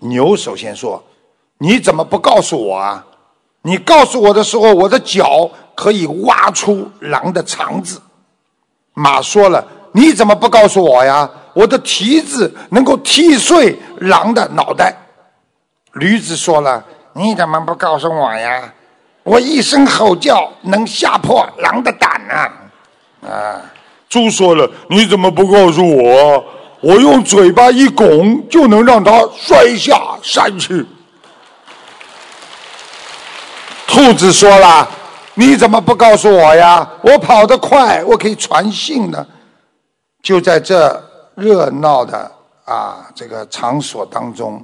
牛首先说：“你怎么不告诉我啊？你告诉我的时候，我的脚可以挖出狼的肠子。”马说了：“你怎么不告诉我呀？我的蹄子能够踢碎狼的脑袋。”驴子说了：“你怎么不告诉我呀？我一声吼叫能吓破狼的胆啊！”啊，猪说了：“你怎么不告诉我？”我用嘴巴一拱，就能让它摔下山去。兔子说了：“你怎么不告诉我呀？我跑得快，我可以传信呢。”就在这热闹的啊这个场所当中，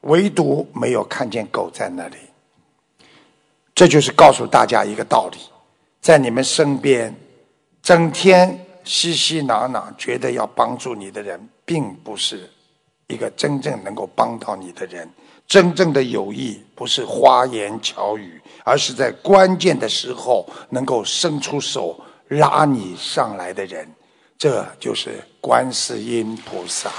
唯独没有看见狗在那里。这就是告诉大家一个道理：在你们身边，整天熙熙攘攘，觉得要帮助你的人。并不是一个真正能够帮到你的人。真正的友谊不是花言巧语，而是在关键的时候能够伸出手拉你上来的人。这就是观世音菩萨。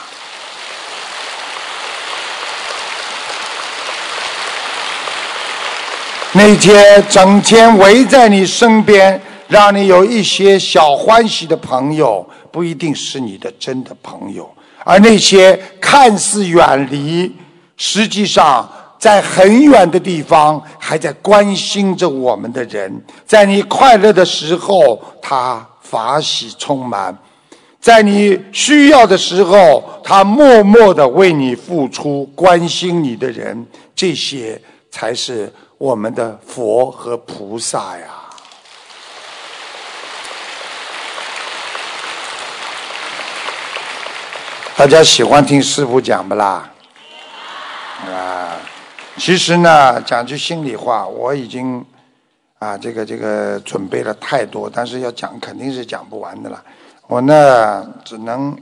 那些整天围在你身边，让你有一些小欢喜的朋友，不一定是你的真的朋友。而那些看似远离，实际上在很远的地方还在关心着我们的人，在你快乐的时候，他法喜充满；在你需要的时候，他默默的为你付出，关心你的人，这些才是我们的佛和菩萨呀。大家喜欢听师傅讲不啦？啊，其实呢，讲句心里话，我已经啊，这个这个准备了太多，但是要讲肯定是讲不完的了。我呢，只能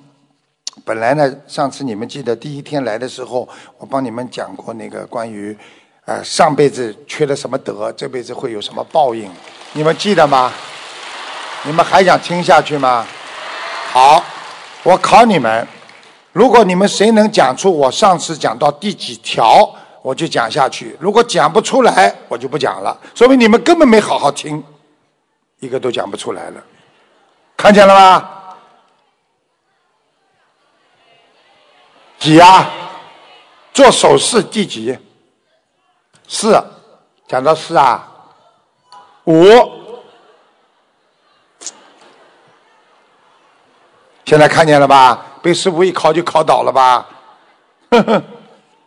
本。来呢，上次你们记得第一天来的时候，我帮你们讲过那个关于，呃，上辈子缺了什么德，这辈子会有什么报应，你们记得吗？你们还想听下去吗？好，我考你们，如果你们谁能讲出我上次讲到第几条，我就讲下去；如果讲不出来，我就不讲了，说明你们根本没好好听，一个都讲不出来了，看见了吗？几啊？做手势第几？四，讲到四啊？五。现在看见了吧？被师傅一考就考倒了吧？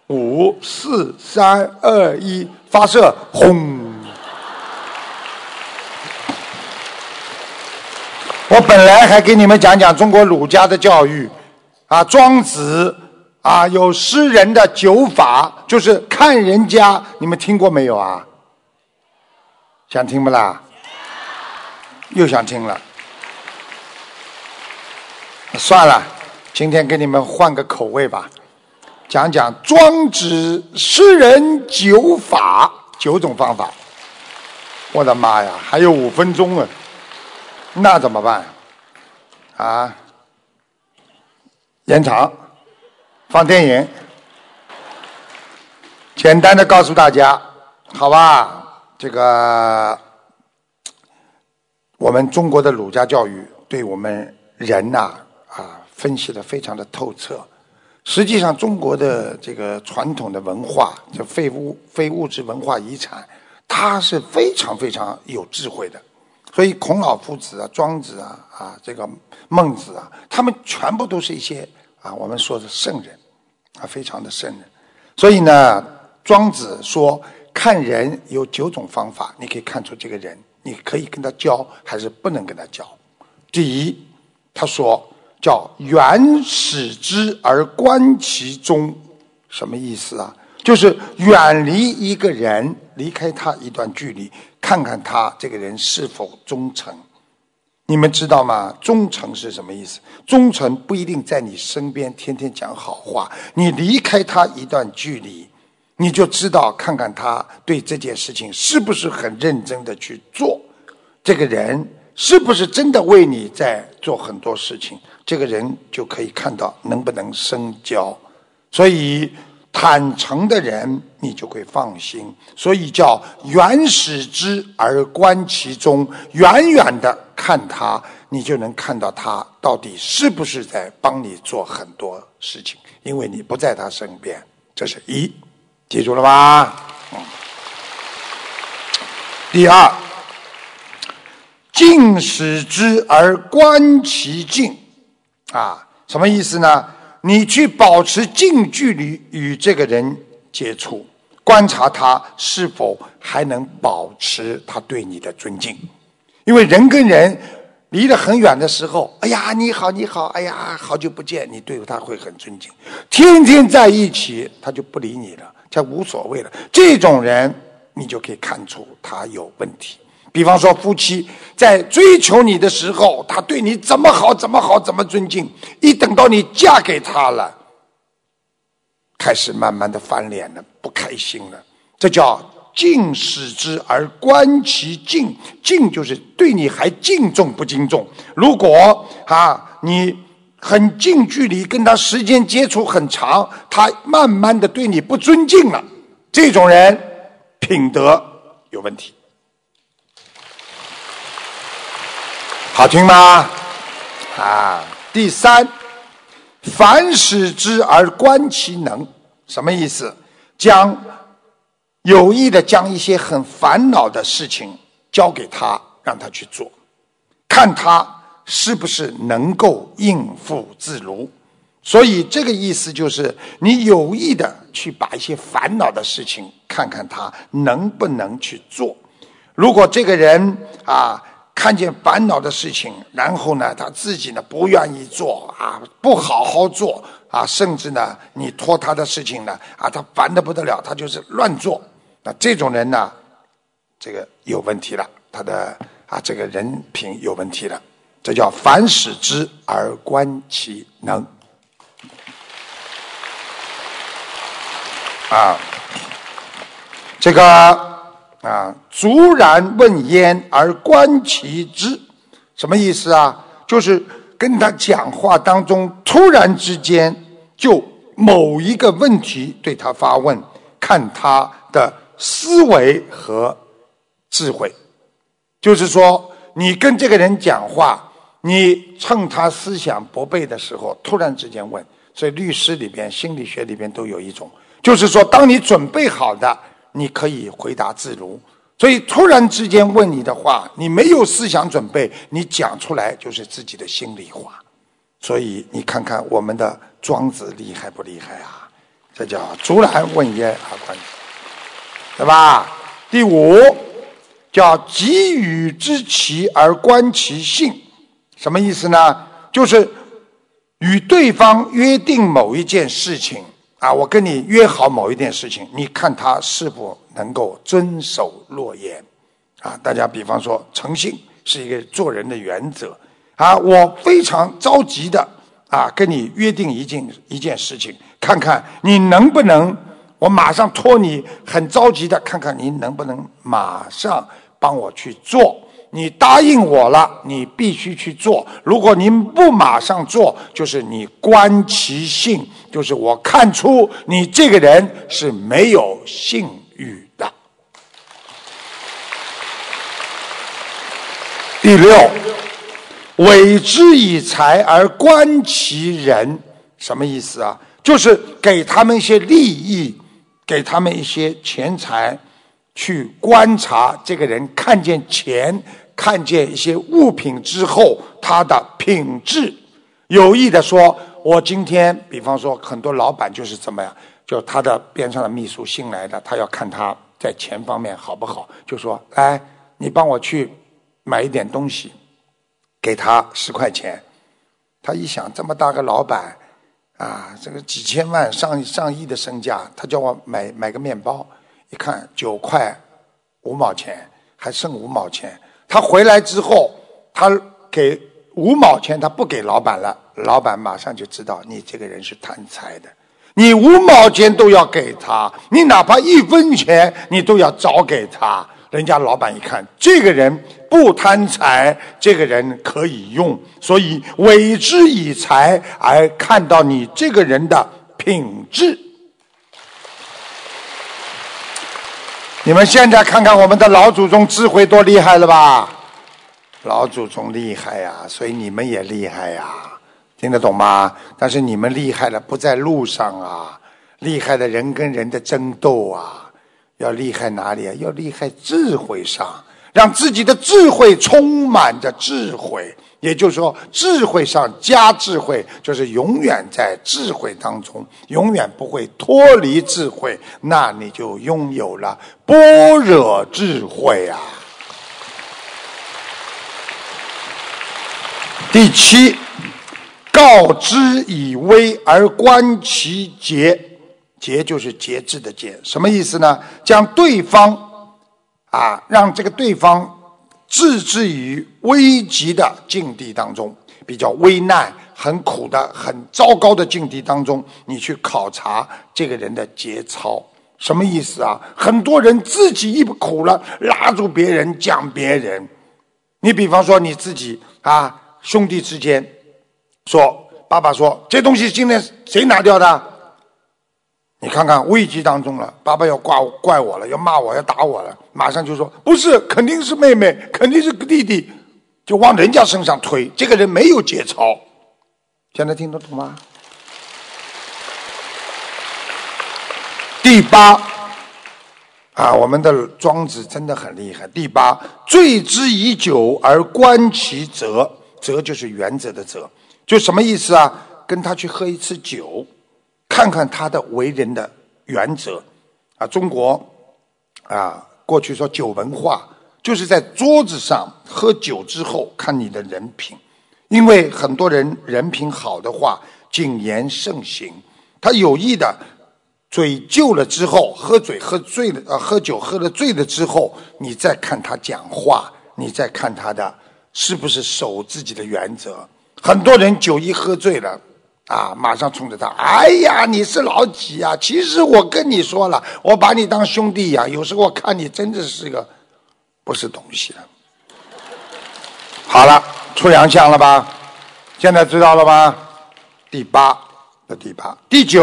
五四三二一，发射！轰！我本来还给你们讲讲中国儒家的教育，啊，庄子啊有诗人的九法，就是看人家，你们听过没有啊？想听不啦？又想听了。算了，今天给你们换个口味吧，讲讲庄子诗人九法，九种方法。我的妈呀，还有五分钟啊，那怎么办？啊，延长，放电影，简单的告诉大家，好吧？这个我们中国的儒家教育对我们人呐。分析的非常的透彻。实际上，中国的这个传统的文化，这非物非物质文化遗产，它是非常非常有智慧的。所以，孔老夫子啊，庄子啊，啊，这个孟子啊，他们全部都是一些啊，我们说的圣人啊，非常的圣人。所以呢，庄子说，看人有九种方法，你可以看出这个人，你可以跟他交，还是不能跟他交。第一，他说。叫远使之而观其中，什么意思啊？就是远离一个人，离开他一段距离，看看他这个人是否忠诚。你们知道吗？忠诚是什么意思？忠诚不一定在你身边天天讲好话，你离开他一段距离，你就知道看看他对这件事情是不是很认真的去做，这个人是不是真的为你在做很多事情。这个人就可以看到能不能深交，所以坦诚的人你就会放心，所以叫远使之而观其中，远远的看他，你就能看到他到底是不是在帮你做很多事情，因为你不在他身边，这是一，记住了吧？嗯。第二，近使之而观其境。啊，什么意思呢？你去保持近距离与这个人接触，观察他是否还能保持他对你的尊敬。因为人跟人离得很远的时候，哎呀，你好，你好，哎呀，好久不见，你对他会很尊敬。天天在一起，他就不理你了，他无所谓了。这种人，你就可以看出他有问题。比方说，夫妻在追求你的时候，他对你怎么好，怎么好，怎么尊敬；一等到你嫁给他了，开始慢慢的翻脸了，不开心了。这叫敬使之而观其敬，敬就是对你还敬重不敬重。如果啊，你很近距离跟他时间接触很长，他慢慢的对你不尊敬了，这种人品德有问题。好听吗？啊，第三，凡使之而观其能，什么意思？将有意的将一些很烦恼的事情交给他，让他去做，看他是不是能够应付自如。所以这个意思就是，你有意的去把一些烦恼的事情，看看他能不能去做。如果这个人啊。看见烦恼的事情，然后呢，他自己呢不愿意做啊，不好好做啊，甚至呢，你托他的事情呢，啊，他烦的不得了，他就是乱做。那这种人呢，这个有问题了，他的啊，这个人品有问题了，这叫凡使之而观其能。啊，这个啊，卒然问焉而观其之，什么意思啊？就是跟他讲话当中，突然之间就某一个问题对他发问，看他的思维和智慧。就是说，你跟这个人讲话，你趁他思想不备的时候，突然之间问。所以律师里边、心理学里边都有一种，就是说，当你准备好的，你可以回答自如。所以突然之间问你的话，你没有思想准备，你讲出来就是自己的心里话。所以你看看我们的庄子厉害不厉害啊？这叫竹篮问焉啊，关对吧？第五叫给予之其而观其性，什么意思呢？就是。与对方约定某一件事情啊，我跟你约好某一件事情，你看他是否能够遵守诺言啊？大家比方说，诚信是一个做人的原则啊。我非常着急的啊，跟你约定一件一件事情，看看你能不能，我马上托你，很着急的，看看你能不能马上帮我去做。你答应我了，你必须去做。如果您不马上做，就是你观其性，就是我看出你这个人是没有信誉的。第六，委之以财而观其人，什么意思啊？就是给他们一些利益，给他们一些钱财，去观察这个人，看见钱。看见一些物品之后，他的品质，有意的说，我今天，比方说，很多老板就是怎么样，就他的边上的秘书新来的，他要看他在钱方面好不好，就说，来，你帮我去买一点东西，给他十块钱。他一想，这么大个老板，啊，这个几千万、上上亿的身价，他叫我买买个面包，一看九块五毛钱，还剩五毛钱。他回来之后，他给五毛钱，他不给老板了。老板马上就知道你这个人是贪财的，你五毛钱都要给他，你哪怕一分钱你都要找给他。人家老板一看，这个人不贪财，这个人可以用，所以委之以财而看到你这个人的品质。你们现在看看我们的老祖宗智慧多厉害了吧？老祖宗厉害呀，所以你们也厉害呀，听得懂吗？但是你们厉害了不在路上啊，厉害的人跟人的争斗啊，要厉害哪里啊？要厉害智慧上，让自己的智慧充满着智慧。也就是说，智慧上加智慧，就是永远在智慧当中，永远不会脱离智慧，那你就拥有了般若智慧啊。第七，告之以威而观其节，节就是节制的节，什么意思呢？将对方啊，让这个对方。置之于危急的境地当中，比较危难、很苦的、很糟糕的境地当中，你去考察这个人的节操，什么意思啊？很多人自己一苦了，拉住别人讲别人。你比方说你自己啊，兄弟之间说，爸爸说这东西今天谁拿掉的？你看看危机当中了，爸爸要怪怪我了，要骂我，要打我了，马上就说不是，肯定是妹妹，肯定是弟弟，就往人家身上推。这个人没有节操，现在听得懂吗？第八啊，我们的庄子真的很厉害。第八，醉之以酒而观其则，则就是原则的则，就什么意思啊？跟他去喝一次酒。看看他的为人的原则，啊，中国啊，过去说酒文化，就是在桌子上喝酒之后看你的人品，因为很多人人品好的话，谨言慎行。他有意的醉酒了之后，喝醉喝醉了，呃，喝酒喝了醉了之后，你再看他讲话，你再看他的是不是守自己的原则。很多人酒一喝醉了。啊，马上冲着他，哎呀，你是老几啊？其实我跟你说了，我把你当兄弟呀。有时候我看你真的是个不是东西了。好了，出洋相了吧？现在知道了吧？第八的第八，第九，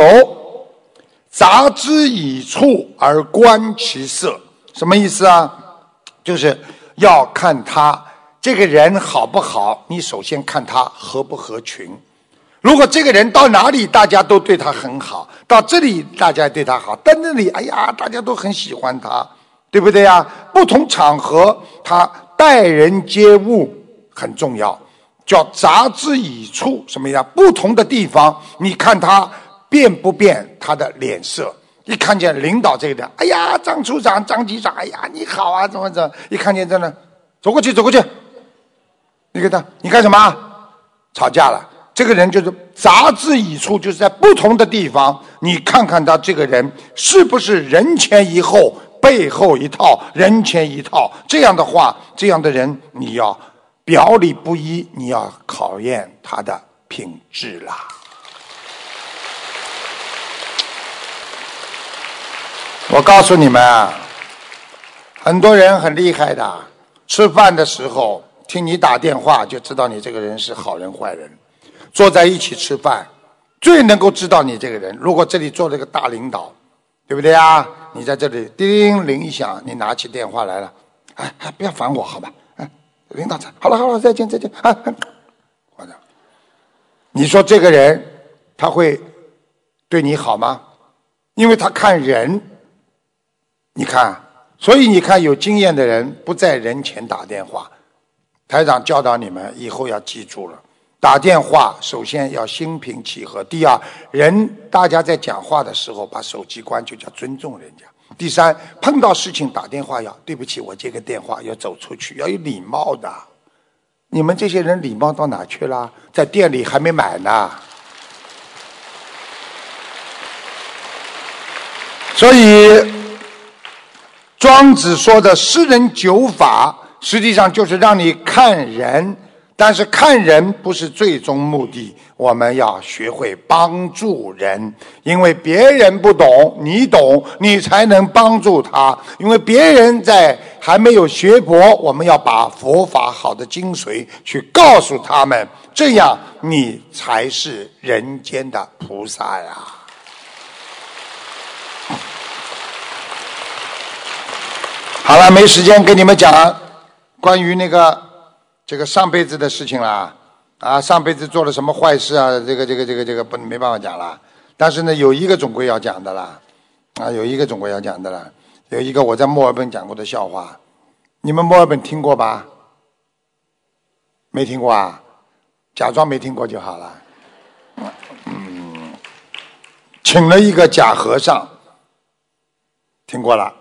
杂之以处而观其色，什么意思啊？就是要看他这个人好不好，你首先看他合不合群。如果这个人到哪里大家都对他很好，到这里大家对他好，到那里哎呀大家都很喜欢他，对不对呀？不同场合他待人接物很重要，叫杂之以处，什么呀？不同的地方，你看他变不变他的脸色？一看见领导这个人，哎呀，张处长、张局长，哎呀，你好啊，怎么怎么？一看见这呢，走过去，走过去，你给他，你干什么？吵架了。这个人就是杂之以处，就是在不同的地方，你看看他这个人是不是人前一后，背后一套，人前一套。这样的话，这样的人你要表里不一，你要考验他的品质啦。我告诉你们啊，很多人很厉害的，吃饭的时候听你打电话，就知道你这个人是好人坏人。坐在一起吃饭，最能够知道你这个人。如果这里坐了个大领导，对不对啊？你在这里叮铃一响，你拿起电话来了，哎哎，不要烦我好吧？哎，领导在，好了好了，再见再见啊！挂掉。你说这个人他会对你好吗？因为他看人，你看，所以你看有经验的人不在人前打电话。台长教导你们以后要记住了。打电话首先要心平气和。第二，人大家在讲话的时候把手机关就叫尊重人家。第三，碰到事情打电话要对不起，我接个电话要走出去，要有礼貌的。你们这些人礼貌到哪去了？在店里还没买呢。所以，庄子说的诗人酒法，实际上就是让你看人。但是看人不是最终目的，我们要学会帮助人，因为别人不懂，你懂，你才能帮助他。因为别人在还没有学佛，我们要把佛法好的精髓去告诉他们，这样你才是人间的菩萨呀。好了，没时间跟你们讲关于那个。这个上辈子的事情啦，啊，上辈子做了什么坏事啊？这个、这个、这个、这个不没办法讲了。但是呢，有一个总归要讲的啦，啊，有一个总归要讲的啦。有一个我在墨尔本讲过的笑话，你们墨尔本听过吧？没听过啊？假装没听过就好了。嗯，请了一个假和尚，听过了，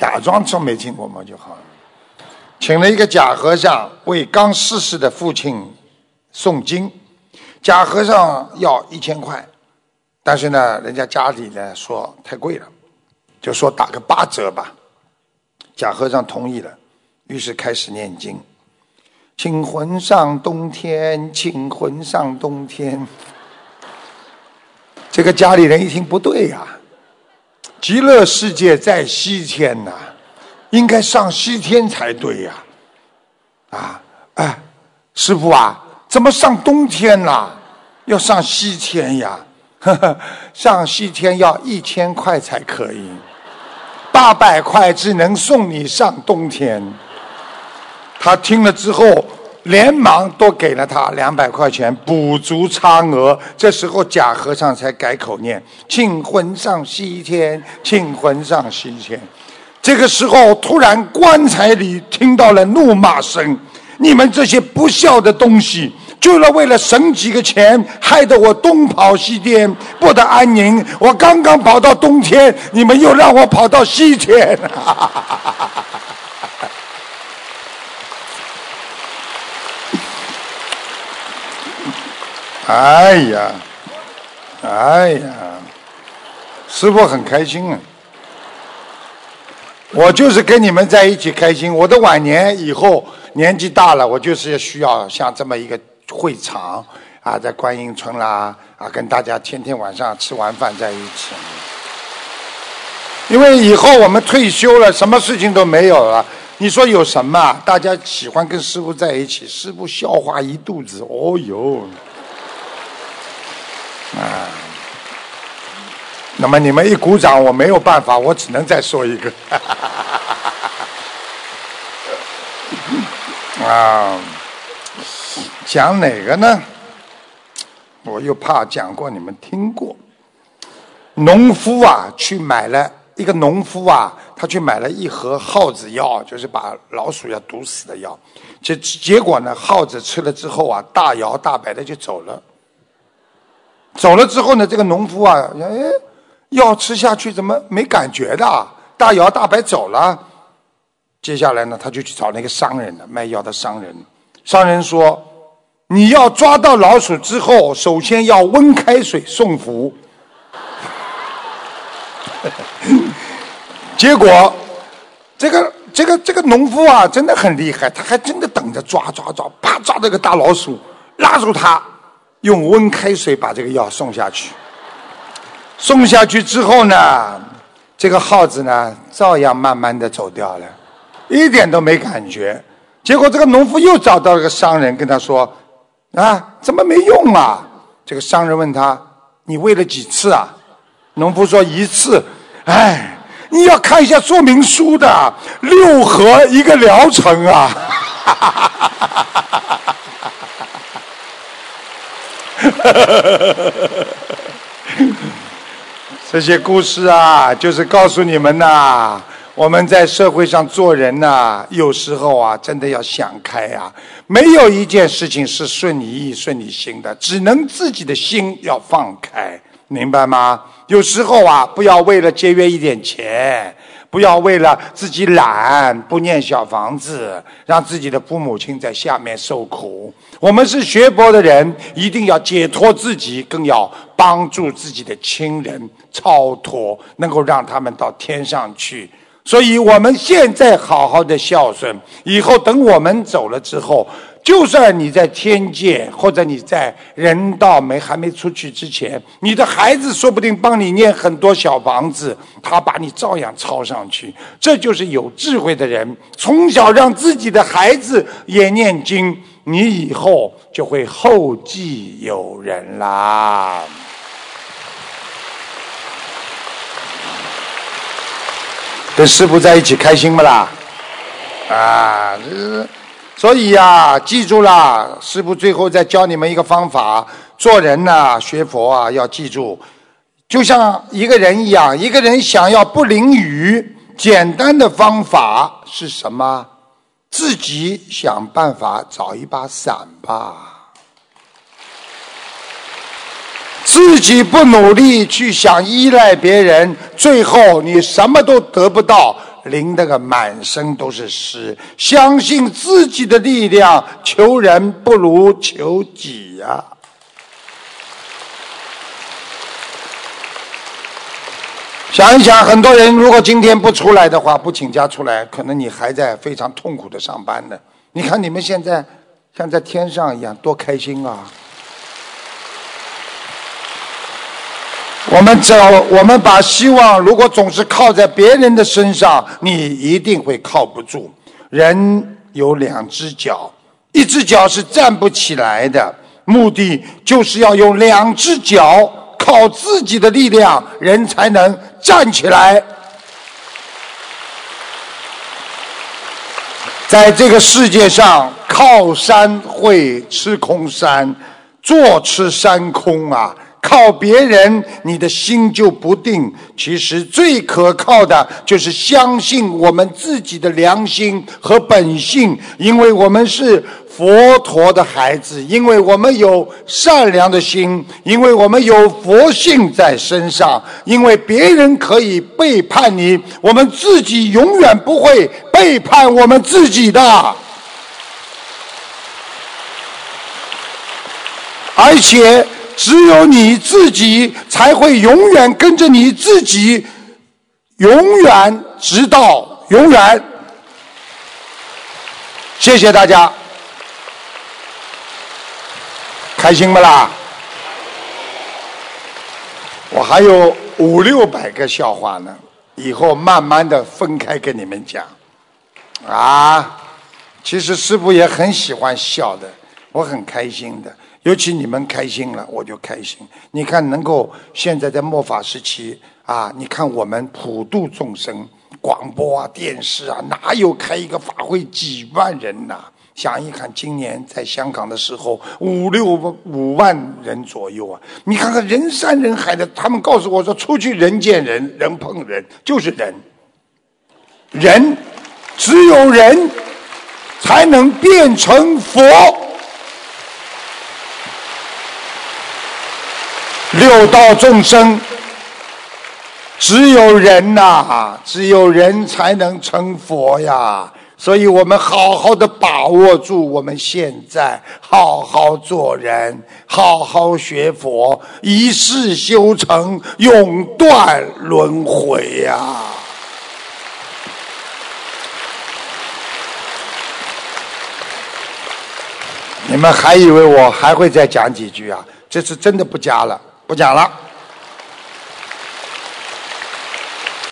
假装说没听过嘛就好了。请了一个假和尚为刚逝世的父亲诵经，假和尚要一千块，但是呢，人家家里呢说太贵了，就说打个八折吧。假和尚同意了，于是开始念经：“请魂上冬天，请魂上冬天。”这个家里人一听不对呀，极乐世界在西天呐。应该上西天才对呀，啊，哎，师傅啊，怎么上冬天啦？要上西天呀？呵呵，上西天要一千块才可以，八百块只能送你上冬天。他听了之后，连忙多给了他两百块钱补足差额。这时候假和尚才改口念：“请魂上西天，请魂上西天。”这个时候，突然棺材里听到了怒骂声：“你们这些不孝的东西，就是为了省几个钱，害得我东跑西颠，不得安宁。我刚刚跑到冬天，你们又让我跑到西天。”哎呀，哎呀，师傅很开心啊。我就是跟你们在一起开心。我的晚年以后年纪大了，我就是需要像这么一个会场啊，在观音村啦，啊，跟大家天天晚上吃完饭在一起。因为以后我们退休了，什么事情都没有了。你说有什么？大家喜欢跟师傅在一起，师傅笑话一肚子。哦哟，啊，那么你们一鼓掌，我没有办法，我只能再说一个。啊，讲哪个呢？我又怕讲过，你们听过。农夫啊，去买了一个农夫啊，他去买了一盒耗子药，就是把老鼠要毒死的药。结结果呢，耗子吃了之后啊，大摇大摆的就走了。走了之后呢，这个农夫啊，哎，药吃下去怎么没感觉的？大摇大摆走了。接下来呢，他就去找那个商人了，卖药的商人。商人说：“你要抓到老鼠之后，首先要温开水送服。”结果，这个这个这个农夫啊，真的很厉害，他还真的等着抓抓抓，啪抓到个大老鼠，拉住他，用温开水把这个药送下去。送下去之后呢，这个耗子呢，照样慢慢的走掉了。一点都没感觉，结果这个农夫又找到了个商人，跟他说：“啊，怎么没用啊？”这个商人问他：“你喂了几次啊？”农夫说：“一次。”哎，你要看一下说明书的，六盒一个疗程啊！这些故事啊，就是告诉你们呐。我们在社会上做人呐，有时候啊，真的要想开啊。没有一件事情是顺你意、顺你心的，只能自己的心要放开，明白吗？有时候啊，不要为了节约一点钱，不要为了自己懒不念小房子，让自己的父母亲在下面受苦。我们是学佛的人，一定要解脱自己，更要帮助自己的亲人超脱，能够让他们到天上去。所以，我们现在好好的孝顺，以后等我们走了之后，就算你在天界，或者你在人道没还没出去之前，你的孩子说不定帮你念很多小房子，他把你照样抄上去。这就是有智慧的人，从小让自己的孩子也念经，你以后就会后继有人啦。跟师傅在一起开心不啦？啊，这所以呀，记住了，师傅最后再教你们一个方法：做人呐，学佛啊，要记住，就像一个人一样，一个人想要不淋雨，简单的方法是什么？自己想办法找一把伞吧。自己不努力去想依赖别人，最后你什么都得不到，淋得个满身都是湿。相信自己的力量，求人不如求己呀！想一想，很多人如果今天不出来的话，不请假出来，可能你还在非常痛苦的上班呢。你看你们现在像在天上一样，多开心啊！我们走，我们把希望如果总是靠在别人的身上，你一定会靠不住。人有两只脚，一只脚是站不起来的，目的就是要用两只脚靠自己的力量，人才能站起来。在这个世界上，靠山会吃空山，坐吃山空啊。靠别人，你的心就不定。其实最可靠的就是相信我们自己的良心和本性，因为我们是佛陀的孩子，因为我们有善良的心，因为我们有佛性在身上。因为别人可以背叛你，我们自己永远不会背叛我们自己的，而且。只有你自己才会永远跟着你自己，永远直到永远。谢谢大家。开心不啦？我还有五六百个笑话呢，以后慢慢的分开跟你们讲。啊，其实师傅也很喜欢笑的，我很开心的。尤其你们开心了，我就开心。你看，能够现在在末法时期啊，你看我们普度众生，广播啊、电视啊，哪有开一个法会几万人呐？想一看，今年在香港的时候，五六五万人左右啊！你看看人山人海的，他们告诉我说，出去人见人，人碰人，就是人，人，只有人才能变成佛。六道众生，只有人呐，只有人才能成佛呀。所以我们好好的把握住我们现在，好好做人，好好学佛，一世修成，永断轮回呀。你们还以为我还会再讲几句啊？这次真的不加了。不讲了。